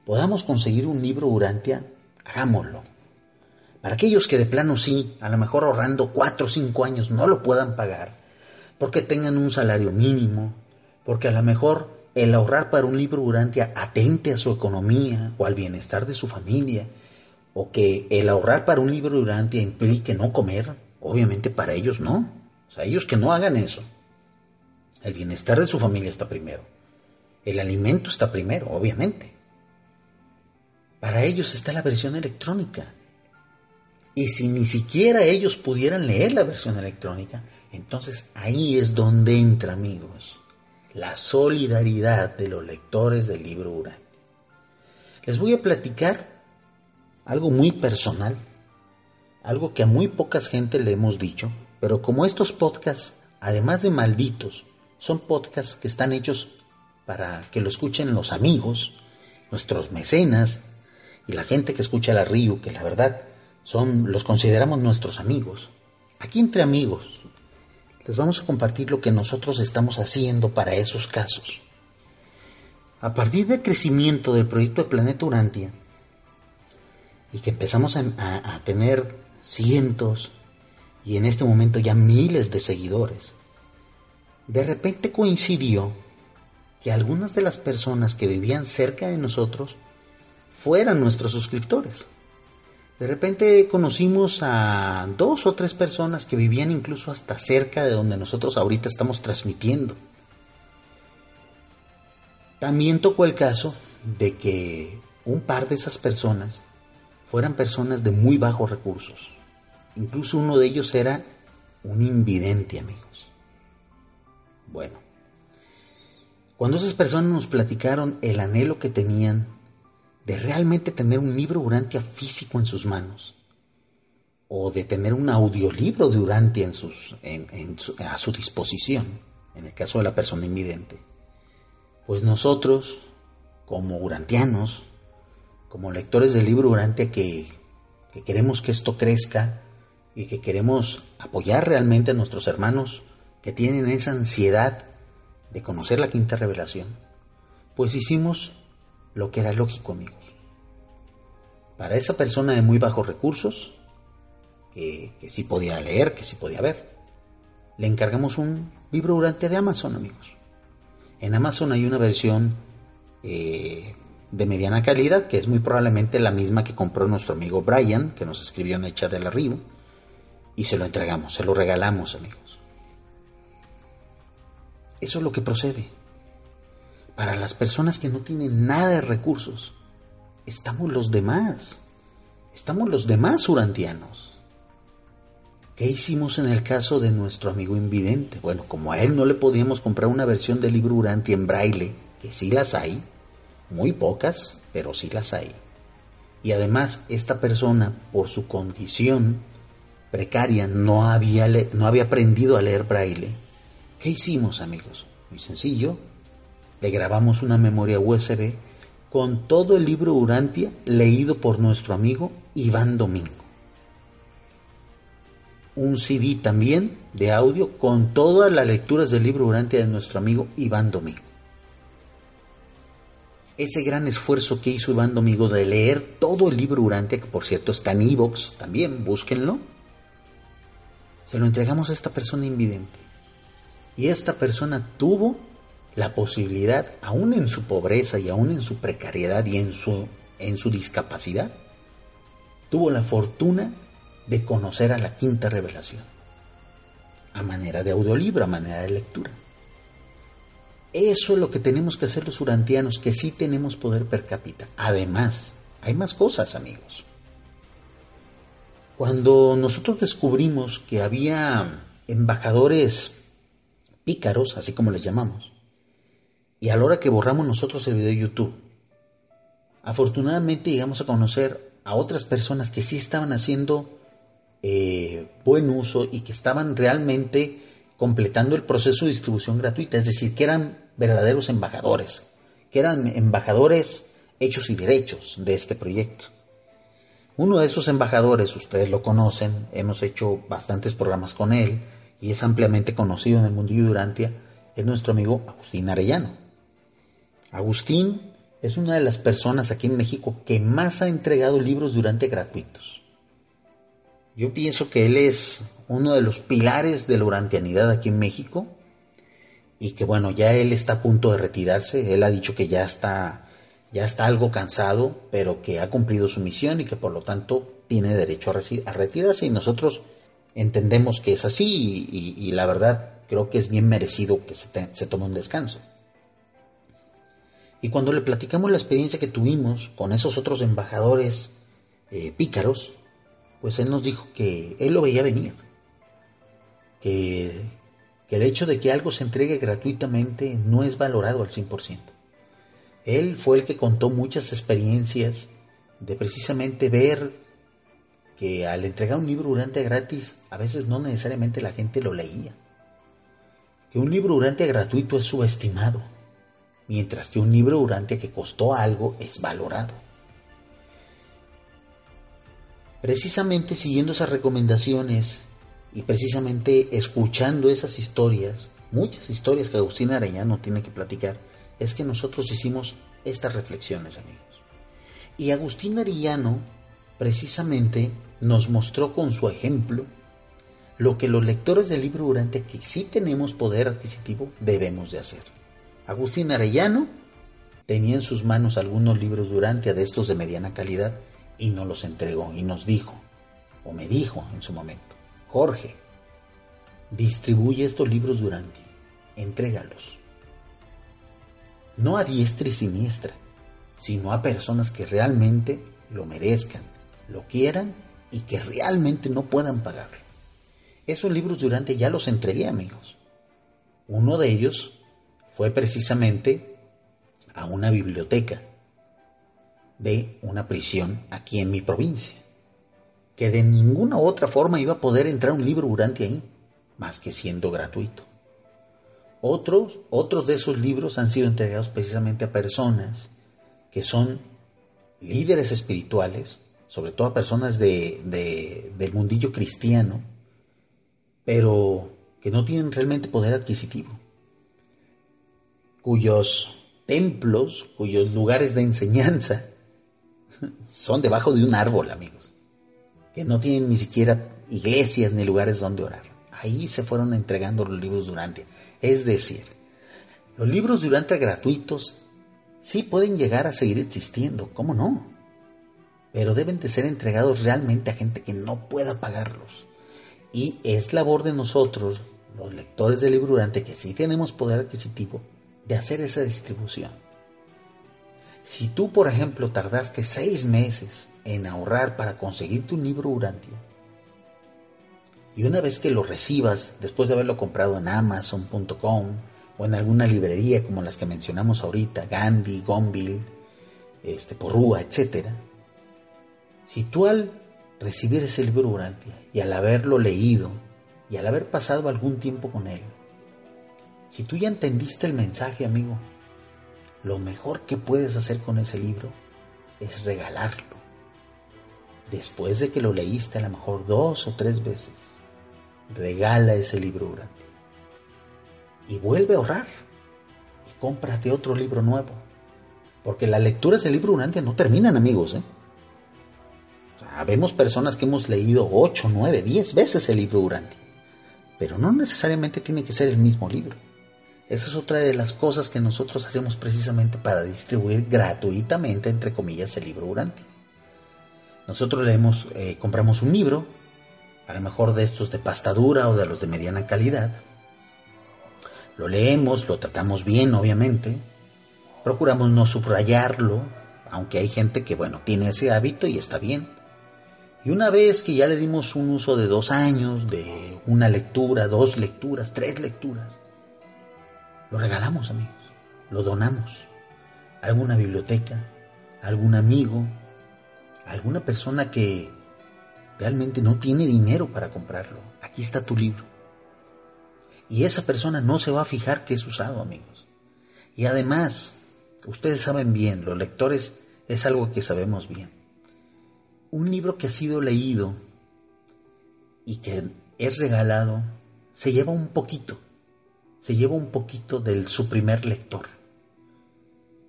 podamos conseguir un libro Urantia, hagámoslo. Para aquellos que de plano sí, a lo mejor ahorrando cuatro o cinco años no lo puedan pagar, porque tengan un salario mínimo, porque a lo mejor el ahorrar para un libro Urantia atente a su economía o al bienestar de su familia, o que el ahorrar para un libro Urantia implique no comer, obviamente para ellos no. O sea, ellos que no hagan eso. El bienestar de su familia está primero. El alimento está primero, obviamente. Para ellos está la versión electrónica. Y si ni siquiera ellos pudieran leer la versión electrónica, entonces ahí es donde entra, amigos, la solidaridad de los lectores del libro Urán. Les voy a platicar algo muy personal, algo que a muy pocas gente le hemos dicho, pero como estos podcasts, además de malditos, son podcasts que están hechos para que lo escuchen los amigos, nuestros mecenas y la gente que escucha la Río, que la verdad son los consideramos nuestros amigos. Aquí entre amigos, les vamos a compartir lo que nosotros estamos haciendo para esos casos. A partir del crecimiento del proyecto de Planeta Urantia, y que empezamos a, tener cientos y en este momento ya miles de seguidores, de repente coincidió que algunas de las personas que vivían cerca de nosotros fueran nuestros suscriptores. De repente conocimos a dos o tres personas que vivían incluso hasta cerca de donde nosotros ahorita estamos transmitiendo. También tocó el caso de que un par de esas personas fueran personas de muy bajos recursos. Incluso uno de ellos era un invidente, amigos. Bueno, cuando esas personas nos platicaron el anhelo que tenían de realmente tener un libro Urantia físico en sus manos o de tener un audiolibro de Urantia en a su disposición, en el caso de la persona invidente, pues nosotros, como urantianos, como lectores del libro Urantia que, que queremos que esto crezca y que queremos apoyar realmente a nuestros hermanos que tienen esa ansiedad de conocer la quinta revelación, pues hicimos lo que era lógico, amigos. Para esa persona de muy bajos recursos, que, sí podía leer, que sí podía ver, le encargamos un libro durante de Amazon, amigos. En Amazon hay una versión eh, de mediana calidad, que es muy probablemente la misma que compró nuestro amigo Brian, que nos escribió en el del arriba, y se lo entregamos, se lo regalamos, amigos. Eso es lo que procede para las personas que no tienen nada de recursos, estamos los demás. Estamos los demás urantianos. ¿Qué hicimos en el caso de nuestro amigo invidente? Bueno, como a él no le podíamos comprar una versión del libro Urantia en braille, que sí las hay, muy pocas, pero sí las hay. Y además, esta persona, por su condición precaria, no había, no había aprendido a leer braille. ¿Qué hicimos, amigos? Muy sencillo. Le grabamos una memoria USB con todo el libro Urantia leído por nuestro amigo Iván Domingo un CD también de audio con todas las lecturas del libro Urantia de nuestro amigo Iván Domingo. Ese gran esfuerzo que hizo Iván Domingo de leer todo el libro Urantia, que por cierto está en Evox también, búsquenlo, se lo entregamos a esta persona invidente. Y esta persona tuvo la posibilidad, aún en su pobreza y aún en su precariedad y en su, en su discapacidad, tuvo la fortuna de conocer a la quinta revelación, a manera de audiolibro, a manera de lectura. Eso es lo que tenemos que hacer los urantianos, que sí tenemos poder per cápita. Además, hay más cosas, amigos. Cuando nosotros descubrimos que había embajadores pícaros, así como les llamamos, y a la hora que borramos nosotros el video de YouTube, afortunadamente llegamos a conocer a otras personas que sí estaban haciendo eh, buen uso y que estaban realmente completando el proceso de distribución gratuita, es decir, que eran verdaderos embajadores, que eran embajadores hechos y derechos de este proyecto. Uno de esos embajadores, ustedes lo conocen, hemos hecho bastantes programas con él y es ampliamente conocido en el mundillo Durantia, es nuestro amigo Agustín Arellano. Agustín es una de las personas aquí en México que más ha entregado libros Durante gratuitos. Yo pienso que él es uno de los pilares de la urantianidad aquí en México y que bueno, ya él está a punto de retirarse, él ha dicho que ya está ya está algo cansado, pero que ha cumplido su misión y que por lo tanto tiene derecho a, retirarse y nosotros entendemos que es así y, la verdad creo que es bien merecido que se, tome un descanso. Y cuando le platicamos la experiencia que tuvimos con esos otros embajadores eh, pícaros, pues él nos dijo que él lo veía venir, que, el hecho de que algo se entregue gratuitamente no es valorado al 100%. Él fue el que contó muchas experiencias de precisamente ver que al entregar un libro durante gratis, a veces no necesariamente la gente lo leía. Que un libro durante gratuito es subestimado, mientras que un libro durante que costó algo es valorado. Precisamente siguiendo esas recomendaciones y precisamente escuchando esas historias, muchas historias que Agustín Arellano tiene que platicar, es que nosotros hicimos estas reflexiones, amigos. Y Agustín Arellano precisamente nos mostró con su ejemplo lo que los lectores del libro Durante, que sí tenemos poder adquisitivo, debemos de hacer. Agustín Arellano tenía en sus manos algunos libros Durante de estos de mediana calidad y nos los entregó y nos dijo, o me dijo en su momento, Jorge, distribuye estos libros durante, entrégalos. No a diestra y siniestra, sino a personas que realmente lo merezcan, lo quieran y que realmente no puedan pagar. Esos libros durante ya los entregué, amigos. Uno de ellos fue precisamente a una biblioteca de una prisión aquí en mi provincia, que de ninguna otra forma iba a poder entrar un libro durante ahí, más que siendo gratuito. Otros, otros de esos libros han sido entregados precisamente a personas que son líderes espirituales, sobre todo a personas de, del mundillo cristiano, pero que no tienen realmente poder adquisitivo, cuyos templos, cuyos lugares de enseñanza son debajo de un árbol, amigos, que no tienen ni siquiera iglesias ni lugares donde orar. Ahí se fueron entregando los libros durante. Es decir, los libros durante gratuitos sí pueden llegar a seguir existiendo, ¿cómo no? Pero deben de ser entregados realmente a gente que no pueda pagarlos. Y es labor de nosotros, los lectores del libro durante, que sí tenemos poder adquisitivo, de hacer esa distribución. Si tú, por ejemplo, tardaste seis meses en ahorrar para conseguirte un libro Urantia, Y una vez que lo recibas, después de haberlo comprado en amazon.com o en alguna librería como las que mencionamos ahorita, Gandhi, Gonville, este, Porrúa, etc. Si tú al recibir ese libro Urantia y al haberlo leído y al haber pasado algún tiempo con él, si tú ya entendiste el mensaje, amigo, lo mejor que puedes hacer con ese libro es regalarlo. Después de que lo leíste a lo mejor dos o tres veces, regala ese libro Urantia y vuelve a ahorrar y cómprate otro libro nuevo. Porque las lecturas del libro Urantia no terminan, amigos. ¿eh? personas que hemos leído 8, 9, 10 veces el libro Urantia. Pero no necesariamente tiene que ser el mismo libro. Esa es otra de las cosas que nosotros hacemos precisamente para distribuir gratuitamente, entre comillas, el libro Urantia. Nosotros leemos, eh, compramos un libro, a lo mejor de estos de pasta dura o de los de mediana calidad, lo leemos, lo tratamos bien, obviamente. Procuramos no subrayarlo, aunque hay gente que, bueno, tiene ese hábito y está bien. Y una vez que ya le dimos un uso de dos años, de una lectura, dos lecturas, tres lecturas, lo regalamos, amigos. Lo donamos a alguna biblioteca, a algún amigo, a alguna persona que realmente no tiene dinero para comprarlo. Aquí está tu libro. Y esa persona no se va a fijar que es usado, amigos. Y además, ustedes saben bien, los lectores es algo que sabemos bien. Un libro que ha sido leído y que es regalado, se lleva un poquito, se lleva un poquito de su primer lector.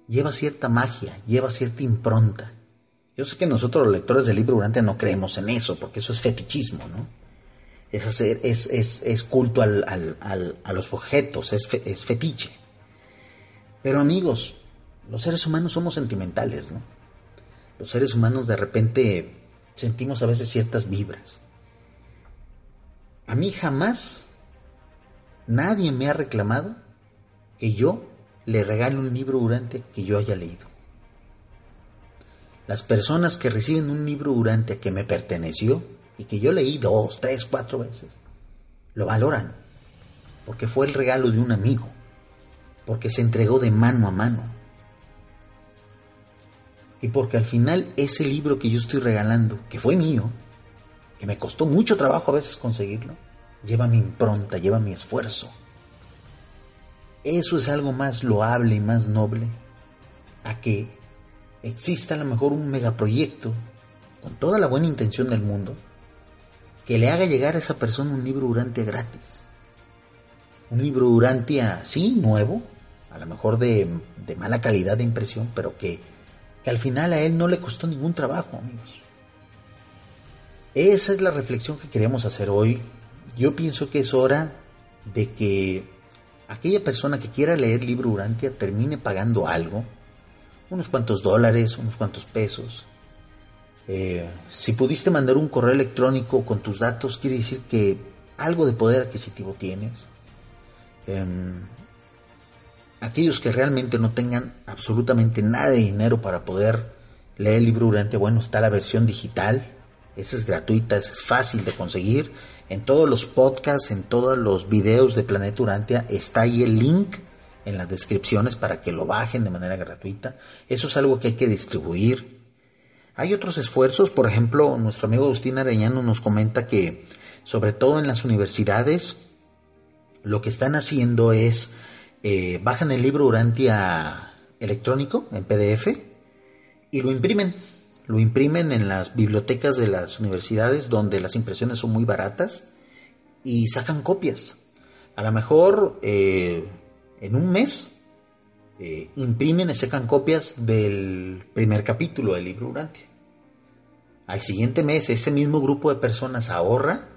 Lleva cierta magia, lleva cierta impronta. Yo sé que nosotros los lectores del libro durante no creemos en eso, porque eso es fetichismo, ¿no? es, hacer, es, es, culto al, a los objetos, es, es fetiche. Pero amigos, los seres humanos somos sentimentales, ¿no? Los seres humanos de repente sentimos a veces ciertas vibras. A mí jamás nadie me ha reclamado que yo le regale un libro durante que yo haya leído. Las personas que reciben un libro durante que me perteneció y que yo leí dos, tres, cuatro veces, lo valoran, porque fue el regalo de un amigo, porque se entregó de mano a mano. Y porque al final ese libro que yo estoy regalando, que fue mío, que me costó mucho trabajo a veces conseguirlo, lleva mi impronta, lleva mi esfuerzo. Eso es algo más loable y más noble a que exista a lo mejor un megaproyecto con toda la buena intención del mundo, que le haga llegar a esa persona un libro Urantia gratis. Un libro Urantia, sí, nuevo, a lo mejor de, mala calidad de impresión, pero que, que al final a él no le costó ningún trabajo, amigos. Esa es la reflexión que queríamos hacer hoy. Yo pienso que es hora de que aquella persona que quiera leer libro Urantia termine pagando algo, unos cuantos dólares, unos cuantos pesos, eh, si pudiste mandar un correo electrónico con tus datos, quiere decir que algo de poder adquisitivo tienes. Em, aquellos que realmente no tengan absolutamente nada de dinero para poder leer libro durante, bueno, está la versión digital. Esa es gratuita, esa es fácil de conseguir. En todos los podcasts, en todos los videos de Planeta Urantia, está ahí el link en las descripciones para que lo bajen de manera gratuita. Eso es algo que hay que distribuir hay otros esfuerzos, por ejemplo, nuestro amigo Agustín Areñano nos comenta que, sobre todo en las universidades, lo que están haciendo es eh, bajan el libro Urantia electrónico en PDF y lo imprimen. Lo imprimen en las bibliotecas de las universidades donde las impresiones son muy baratas y sacan copias. A lo mejor eh, en un mes eh, imprimen y sacan copias del primer capítulo del libro Urantia. Al siguiente mes, ese mismo grupo de personas ahorra,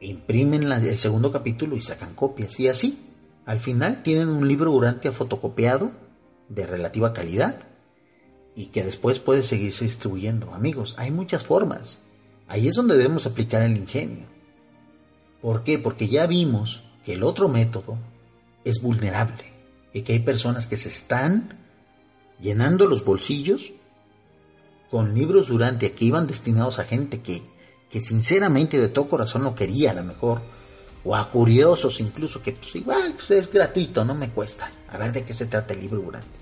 imprimen el segundo capítulo y sacan copias. Y así, al final tienen un libro Urantia fotocopiado de relativa calidad y que después puede seguirse distribuyendo. Amigos, hay muchas formas. Ahí es donde debemos aplicar el ingenio. ¿Por qué? Porque ya vimos que el otro método es vulnerable y que hay personas que se están llenando los bolsillos con libros durante que iban destinados a gente que, que sinceramente de todo corazón lo quería a lo mejor, o a curiosos incluso, que pues igual pues, es gratuito, no me cuesta. A ver de qué se trata el libro durante.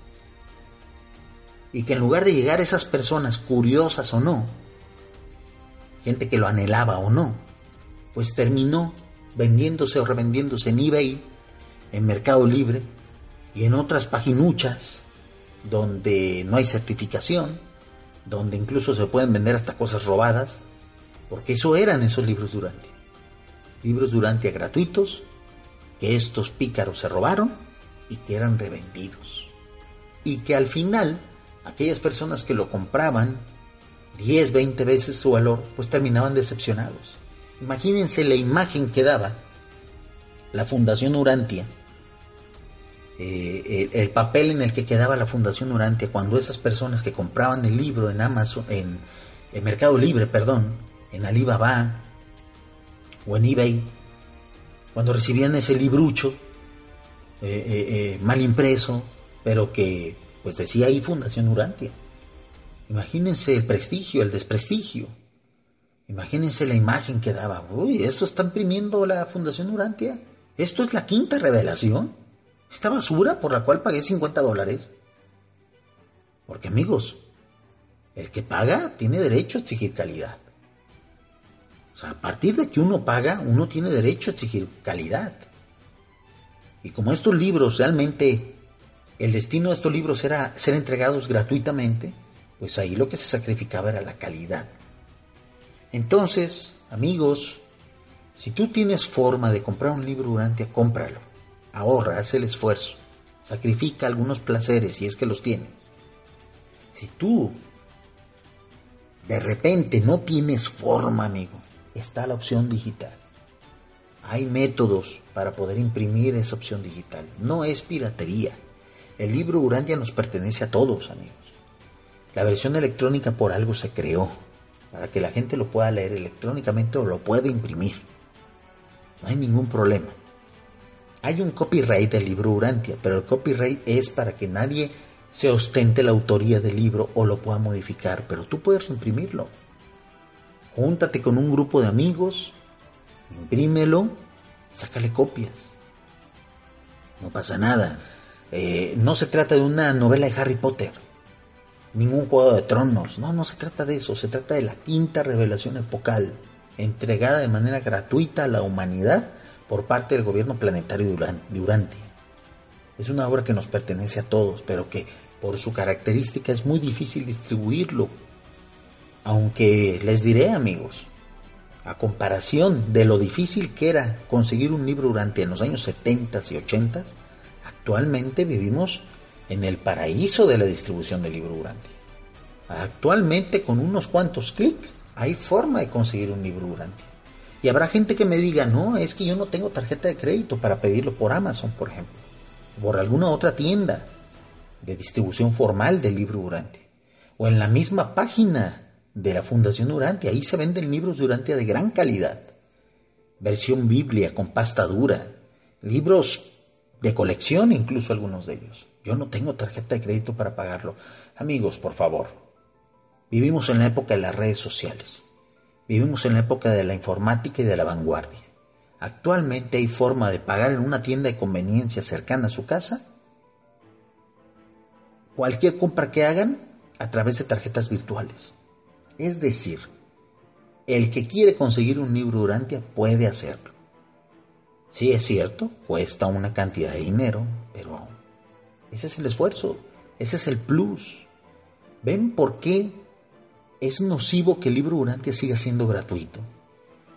Y que en lugar de llegar a esas personas curiosas o no, gente que lo anhelaba o no, pues terminó vendiéndose o revendiéndose en eBay, en Mercado Libre y en otras paginuchas donde no hay certificación, donde incluso se pueden vender hasta cosas robadas, porque eso eran esos libros Durante. Libros Durante gratuitos que estos pícaros se robaron y que eran revendidos. Y que al final aquellas personas que lo compraban 10, 20 veces su valor, pues terminaban decepcionados. Imagínense la imagen que daba la Fundación Urantia, eh, el, papel en el que quedaba la Fundación Urantia cuando esas personas que compraban el libro en Amazon, en, en Mercado Libre, perdón, en Alibaba o en eBay, cuando recibían ese librucho eh, eh, mal impreso, pero que pues decía ahí Fundación Urantia. Imagínense el prestigio, el desprestigio. Imagínense la imagen que daba. Uy, esto está imprimiendo la Fundación Urantia. Esto es la quinta revelación. Esta basura por la cual pagué 50 dólares. Porque amigos, el que paga tiene derecho a exigir calidad. O sea, a partir de que uno paga, uno tiene derecho a exigir calidad. Y como estos libros realmente, el destino de estos libros era ser entregados gratuitamente, pues ahí lo que se sacrificaba era la calidad. Entonces, amigos, si tú tienes forma de comprar un libro Urantia, cómpralo. Ahorra, haz el esfuerzo. Sacrifica algunos placeres si es que los tienes. Si tú de repente no tienes forma, amigo, está la opción digital. Hay métodos para poder imprimir esa opción digital. No es piratería. El libro Urantia nos pertenece a todos, amigos. La versión electrónica por algo se creó para que la gente lo pueda leer electrónicamente o lo pueda imprimir. No hay ningún problema. Hay un copyright del libro Urantia, pero el copyright es para que nadie se ostente la autoría del libro o lo pueda modificar, pero tú puedes imprimirlo. Júntate con un grupo de amigos, imprímelo, sácale copias. No pasa nada. Eh, no se trata de una novela de Harry Potter ningún juego de tronos. No, no se trata de eso. Se trata de la quinta revelación epocal, entregada de manera gratuita a la humanidad por parte del gobierno planetario de Urantia. Es una obra que nos pertenece a todos, pero que por su característica es muy difícil distribuirlo. Aunque les diré, amigos, a comparación de lo difícil que era conseguir un libro durante en los años 70 y 80, actualmente vivimos en el paraíso de la distribución del libro Urantia. Actualmente con unos cuantos clics hay forma de conseguir un libro Urantia. Y habrá gente que me diga, no, es que yo no tengo tarjeta de crédito para pedirlo por Amazon, por ejemplo, por alguna otra tienda de distribución formal del libro Urantia. O en la misma página de la Fundación Urantia, ahí se venden libros de Urantia de gran calidad. Versión Biblia con pasta dura, libros de colección incluso algunos de ellos. Yo no tengo tarjeta de crédito para pagarlo. Amigos, por favor. Vivimos en la época de las redes sociales. Vivimos en la época de la informática y de la vanguardia. Actualmente hay forma de pagar en una tienda de conveniencia cercana a su casa cualquier compra que hagan a través de tarjetas virtuales. Es decir, el que quiere conseguir un libro Urantia puede hacerlo. Sí es cierto, cuesta una cantidad de dinero, pero ese es el esfuerzo, ese es el plus. ¿Ven por qué es nocivo que el libro Urantia siga siendo gratuito?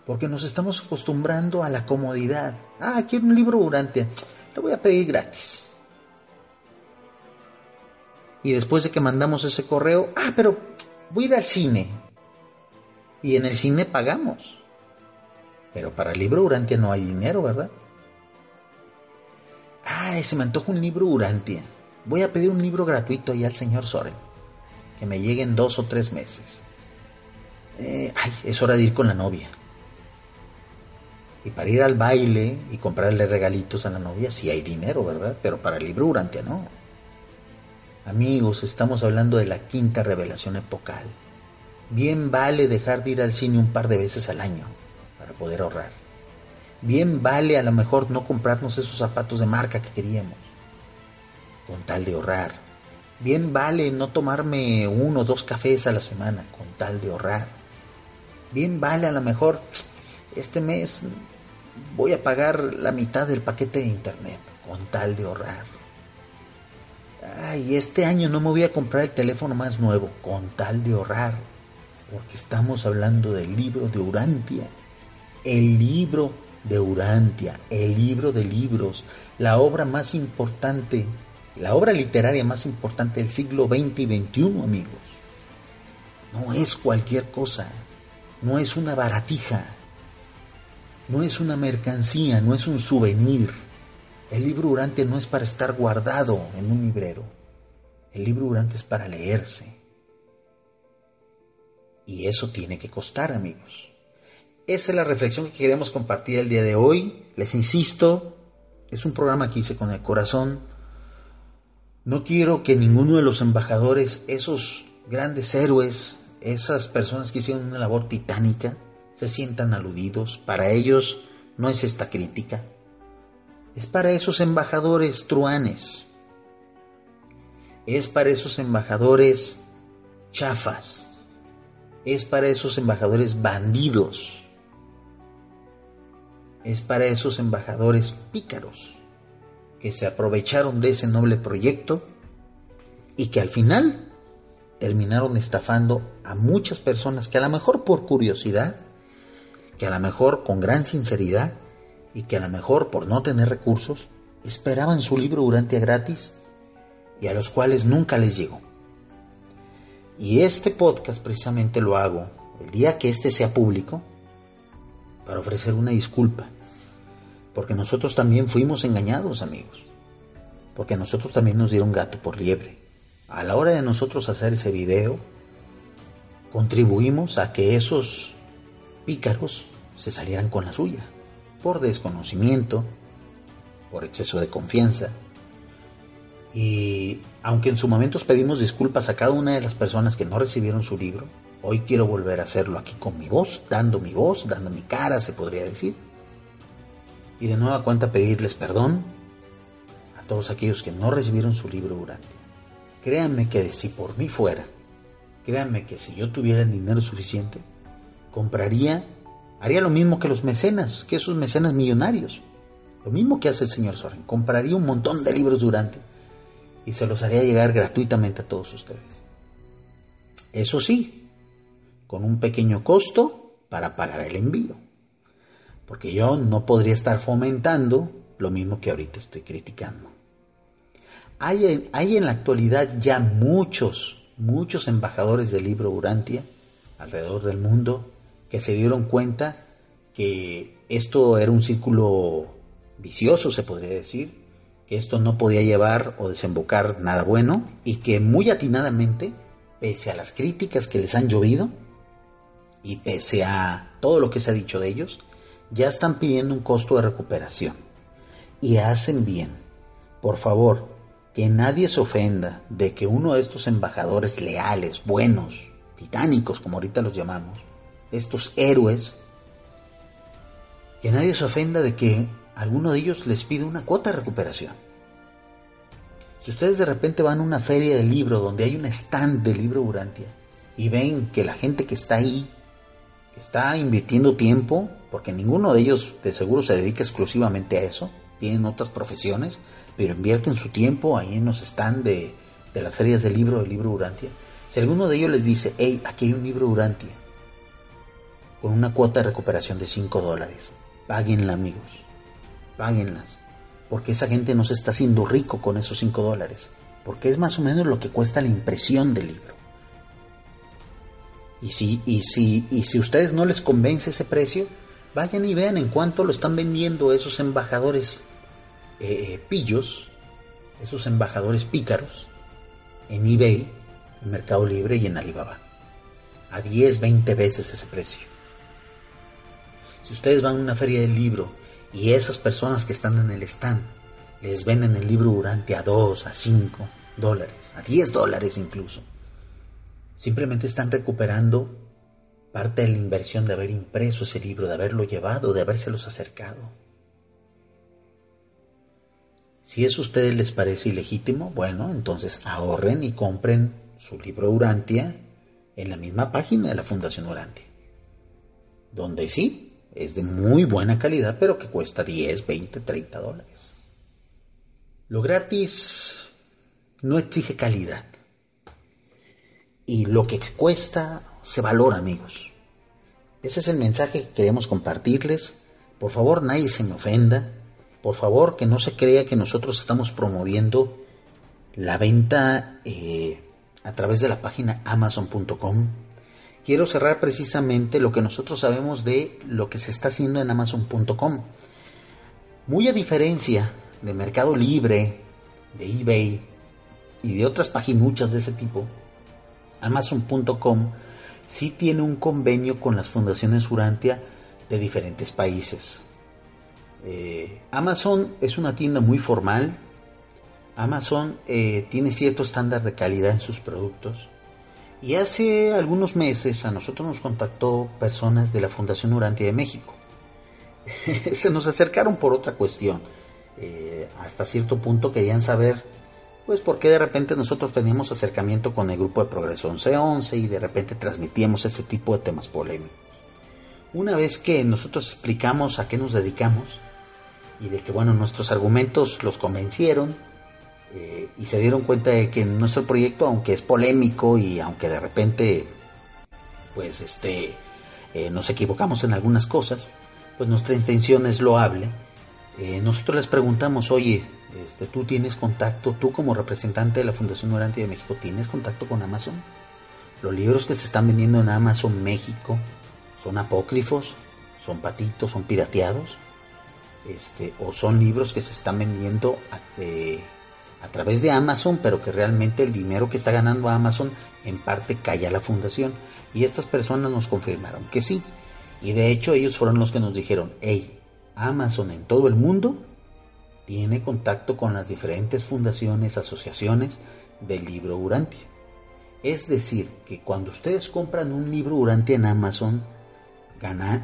Porque nos estamos acostumbrando a la comodidad. Ah, quiero un libro Urantia, lo voy a pedir gratis. Y después de que mandamos ese correo, ah, pero voy a ir al cine. Y en el cine pagamos. Pero para el libro Urantia no hay dinero, ¿verdad? Ay, se me antoja un libro Urantia. Voy a pedir un libro gratuito ahí al señor Soren. Que me llegue en dos o tres meses. Eh, ay, es hora de ir con la novia. Y para ir al baile y comprarle regalitos a la novia, sí hay dinero, ¿verdad? Pero para el libro Urantia no. Amigos, estamos hablando de la quinta revelación epocal. Bien vale dejar de ir al cine un par de veces al año para poder ahorrar. Bien vale a lo mejor no comprarnos esos zapatos de marca que queríamos con tal de ahorrar. Bien vale no tomarme uno o dos cafés a la semana con tal de ahorrar. Bien vale a lo mejor este mes voy a pagar la mitad del paquete de internet con tal de ahorrar. Ay, este año no me voy a comprar el teléfono más nuevo con tal de ahorrar. Porque estamos hablando del libro de Urantia. El libro de Urantia, el libro de libros, la obra más importante, la obra literaria más importante del siglo XX y XXI, amigos. No es cualquier cosa, no es una baratija, no es una mercancía, no es un souvenir. El libro Urantia no es para estar guardado en un librero. El libro Urantia es para leerse. Y eso tiene que costar, amigos. Esa es la reflexión que queremos compartir el día de hoy. Les insisto, es un programa que hice con el corazón. No quiero que ninguno de los embajadores, esos grandes héroes, esas personas que hicieron una labor titánica, se sientan aludidos. Para ellos no es esta crítica. Es para esos embajadores truanes. Es para esos embajadores chafas. Es para esos embajadores bandidos es para esos embajadores pícaros que se aprovecharon de ese noble proyecto y que al final terminaron estafando a muchas personas que a lo mejor por curiosidad, que a lo mejor con gran sinceridad y que a lo mejor por no tener recursos, esperaban su libro durante gratis y a los cuales nunca les llegó. Y este podcast precisamente lo hago el día que este sea público, para ofrecer una disculpa. Porque nosotros también fuimos engañados, amigos. Porque nosotros también nos dieron gato por liebre. A la hora de nosotros hacer ese video, contribuimos a que esos pícaros se salieran con la suya. Por desconocimiento, por exceso de confianza. Y aunque en su momento pedimos disculpas a cada una de las personas que no recibieron su libro, Hoy quiero volver a hacerlo aquí con mi voz, dando mi voz, dando mi cara, se podría decir. Y de nueva cuenta pedirles perdón a todos aquellos que no recibieron su libro durante. Créanme que si por mí fuera, créanme que si yo tuviera el dinero suficiente, compraría, haría lo mismo que los mecenas, que esos mecenas millonarios. Lo mismo que hace el señor Soren. Compraría un montón de libros durante y se los haría llegar gratuitamente a todos ustedes. Eso sí, con un pequeño costo para pagar el envío. Porque yo no podría estar fomentando lo mismo que ahorita estoy criticando. Hay, hay en la actualidad ya muchos, muchos embajadores del libro Urantia alrededor del mundo que se dieron cuenta que esto era un círculo vicioso, se podría decir, que esto no podía llevar o desembocar nada bueno y que muy atinadamente, pese a las críticas que les han llovido, y pese a todo lo que se ha dicho de ellos, ya están pidiendo un costo de recuperación. Y hacen bien. Por favor, que nadie se ofenda de que uno de estos embajadores leales, buenos, titánicos, como ahorita los llamamos, estos héroes, que nadie se ofenda de que alguno de ellos les pide una cuota de recuperación. Si ustedes de repente van a una feria de libro donde hay un stand de libro Urantia y ven que la gente que está ahí está invirtiendo tiempo, porque ninguno de ellos de seguro se dedica exclusivamente a eso, tienen otras profesiones, pero invierten su tiempo ahí en los stand de, de las ferias del libro, del libro Urantia. Si alguno de ellos les dice, hey, aquí hay un libro Urantia, con una cuota de recuperación de 5 dólares, páguenla amigos, páguenlas, porque esa gente no se está haciendo rico con esos 5 dólares, porque es más o menos lo que cuesta la impresión del libro. Y si, y si, y si ustedes no les convence ese precio, vayan y vean en cuánto lo están vendiendo esos embajadores eh, pillos, esos embajadores pícaros, en eBay, en Mercado Libre y en Alibaba. A 10, 20 veces ese precio. Si ustedes van a una feria del libro y esas personas que están en el stand les venden el libro durante a 2, a 5 dólares, a 10 dólares incluso, Simplemente están recuperando parte de la inversión de haber impreso ese libro, de haberlo llevado, de habérselos acercado. Si eso a ustedes les parece ilegítimo, bueno, entonces ahorren y compren su libro Urantia en la misma página de la Fundación Urantia, donde sí, es de muy buena calidad, pero que cuesta 10, 20, 30 dólares. Lo gratis no exige calidad. Y lo que cuesta se valora, amigos. Ese es el mensaje que queremos compartirles. Por favor, nadie se me ofenda. Por favor, que no se crea que nosotros estamos promoviendo la venta eh, a través de la página amazon.com. Quiero cerrar precisamente lo que nosotros sabemos de lo que se está haciendo en amazon.com. Muy a diferencia de Mercado Libre, de eBay y de otras paginuchas de ese tipo, Amazon.com sí tiene un convenio con las fundaciones Urantia de diferentes países. Eh, Amazon es una tienda muy formal. Amazon eh, tiene cierto estándar de calidad en sus productos. Y hace algunos meses a nosotros nos contactó personas de la Fundación Urantia de México. Se nos acercaron por otra cuestión. Eh, hasta cierto punto querían saber pues porque de repente nosotros teníamos acercamiento con el grupo de Progreso 1111 y de repente transmitíamos ese tipo de temas polémicos. Una vez que nosotros explicamos a qué nos dedicamos y de que bueno, nuestros argumentos los convencieron eh, y se dieron cuenta de que nuestro proyecto, aunque es polémico y aunque de repente pues este eh, nos equivocamos en algunas cosas, pues nuestra intención es loable. Eh, nosotros les preguntamos, oye, este, tú tienes contacto, tú como representante de la Fundación Orante de México, ¿tienes contacto con Amazon? Los libros que se están vendiendo en Amazon México son apócrifos, son patitos, son pirateados, este, o son libros que se están vendiendo a, eh, a través de Amazon, pero que realmente el dinero que está ganando Amazon en parte cae a la fundación. Y estas personas nos confirmaron que sí. Y de hecho ellos fueron los que nos dijeron, hey, Amazon en todo el mundo tiene contacto con las diferentes fundaciones, asociaciones del libro Urantia. Es decir, que cuando ustedes compran un libro Urantia en Amazon,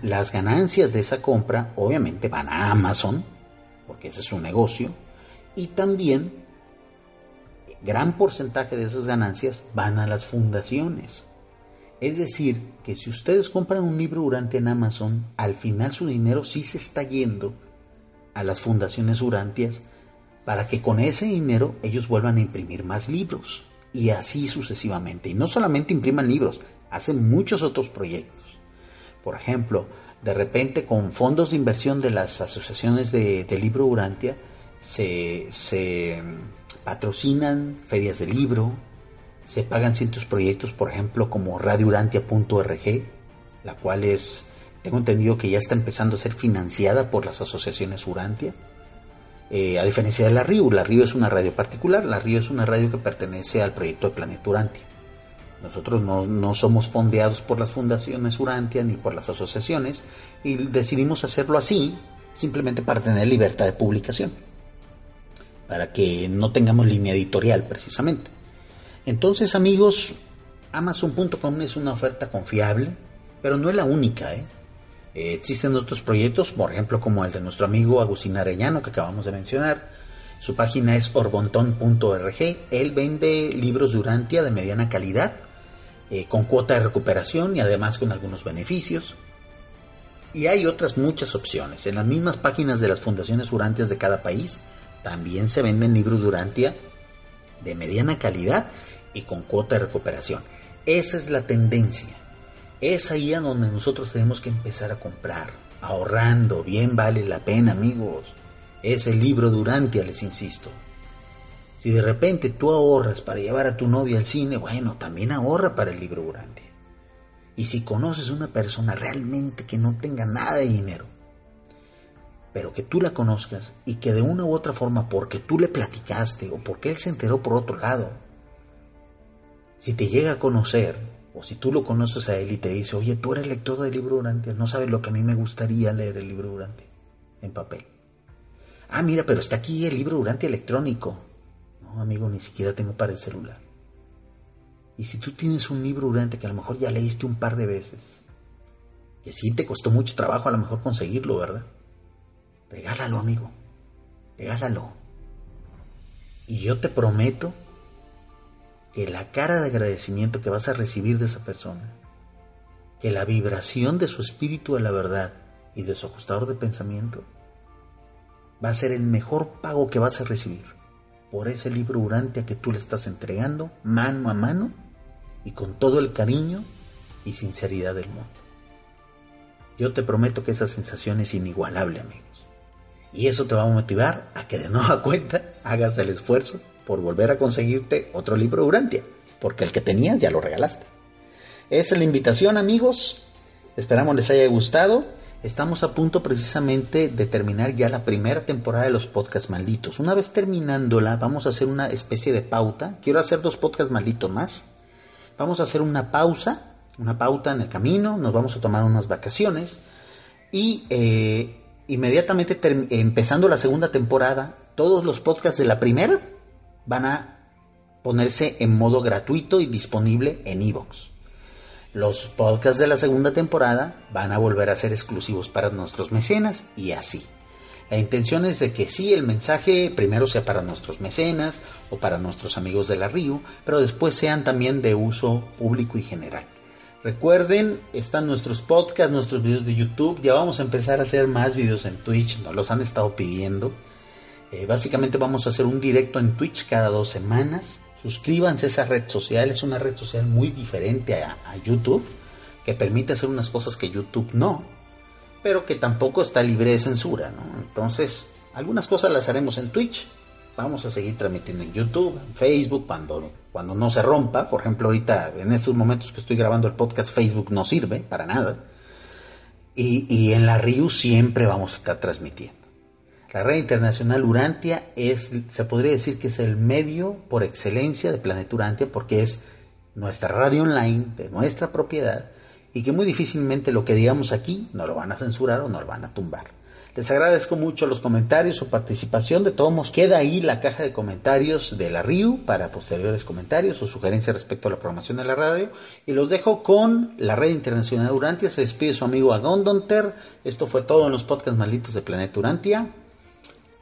las ganancias de esa compra obviamente van a Amazon, porque ese es su negocio, y también gran porcentaje de esas ganancias van a las fundaciones. Es decir, que si ustedes compran un libro Urantia en Amazon, al final su dinero sí se está yendo a las fundaciones Urantias para que con ese dinero ellos vuelvan a imprimir más libros y así sucesivamente. Y no solamente impriman libros, hacen muchos otros proyectos. Por ejemplo, de repente con fondos de inversión de las asociaciones de, libro Urantia se, se patrocinan ferias de libro, se pagan ciertos proyectos, por ejemplo, como radiourantia.org, la cual es tengo entendido que ya está empezando a ser financiada por las asociaciones Urantia. Eh, a diferencia de la RIU, la RIU es una radio particular, la RIU es una radio que pertenece al proyecto de Planeta Urantia. Nosotros no, no, somos fondeados por las fundaciones Urantia ni por las asociaciones y decidimos hacerlo así simplemente para tener libertad de publicación, para que no tengamos línea editorial precisamente. Entonces amigos, Amazon.com es una oferta confiable, pero no es la única. ¿eh? Eh, existen otros proyectos, por ejemplo, como el de nuestro amigo Agustín Arellano, que acabamos de mencionar. Su página es orbontón.org. Él vende libros de Urantia de mediana calidad, eh, con cuota de recuperación y además con algunos beneficios. Y hay otras muchas opciones. En las mismas páginas de las fundaciones Urantias de cada país también se venden libros de Urantia de mediana calidad y con cuota de recuperación. Esa es la tendencia. Es ahí a donde nosotros tenemos que empezar a comprar, ahorrando, bien vale la pena amigos. Es el libro Durantia, les insisto. Si de repente tú ahorras para llevar a tu novia al cine, bueno, también ahorra para el libro Durantia. Y si conoces una persona realmente que no tenga nada de dinero, pero que tú la conozcas y que de una u otra forma, porque tú le platicaste o porque él se enteró por otro lado, si te llega a conocer o si tú lo conoces a él y te dice, oye, tú eres lector del libro Durante, no sabes lo que a mí me gustaría leer el libro Durante en papel. Ah, mira, pero está aquí el libro Durante electrónico. No, amigo, ni siquiera tengo para el celular. Y si tú tienes un libro durante que a lo mejor ya leíste un par de veces, que sí te costó mucho trabajo a lo mejor conseguirlo, ¿verdad? Regálalo, amigo. Regálalo. Y yo te prometo que la cara de agradecimiento que vas a recibir de esa persona, que la vibración de su espíritu a la verdad y de su ajustador de pensamiento, va a ser el mejor pago que vas a recibir por ese libro Urantia que tú le estás entregando mano a mano y con todo el cariño y sinceridad del mundo. Yo te prometo que esa sensación es inigualable, amigos. Y eso te va a motivar a que de nueva cuenta hagas el esfuerzo por volver a conseguirte otro libro Urantia, porque el que tenías ya lo regalaste. Esa es la invitación, amigos. Esperamos les haya gustado. Estamos a punto precisamente de terminar ya la primera temporada de los podcasts malditos. Una vez terminándola, vamos a hacer una especie de pauta. Quiero hacer dos podcasts malditos más. Vamos a hacer una pausa, una pauta en el camino. Nos vamos a tomar unas vacaciones. Y eh, inmediatamente empezando la segunda temporada, todos los podcasts de la primera van a ponerse en modo gratuito y disponible en iVoox. Los podcasts de la segunda temporada van a volver a ser exclusivos para nuestros mecenas y así. La intención es de que sí, el mensaje primero sea para nuestros mecenas o para nuestros amigos de la RIU, pero después sean también de uso público y general. Recuerden, están nuestros podcasts, nuestros videos de YouTube. Ya vamos a empezar a hacer más videos en Twitch, nos los han estado pidiendo. Eh, básicamente vamos a hacer un directo en Twitch cada dos semanas. Suscríbanse a esa red social, es una red social muy diferente a, YouTube, que permite hacer unas cosas que YouTube no, pero que tampoco está libre de censura, ¿no? Entonces, algunas cosas las haremos en Twitch, vamos a seguir transmitiendo en YouTube, en Facebook, cuando, cuando no se rompa. Por ejemplo, ahorita, en estos momentos que estoy grabando el podcast, Facebook no sirve para nada. Y, y en la RIU siempre vamos a estar transmitiendo. La red internacional Urantia es, se podría decir que es el medio por excelencia de Planeta Urantia porque es nuestra radio online de nuestra propiedad y que muy difícilmente lo que digamos aquí no lo van a censurar o no lo van a tumbar. Les agradezco mucho los comentarios, su participación. De todos modos, queda ahí la caja de comentarios de la RIU para posteriores comentarios o sugerencias respecto a la programación de la radio. Y los dejo con la red internacional Urantia. Se despide su amigo Agondonter. Esto fue todo en los podcasts malditos de Planeta Urantia.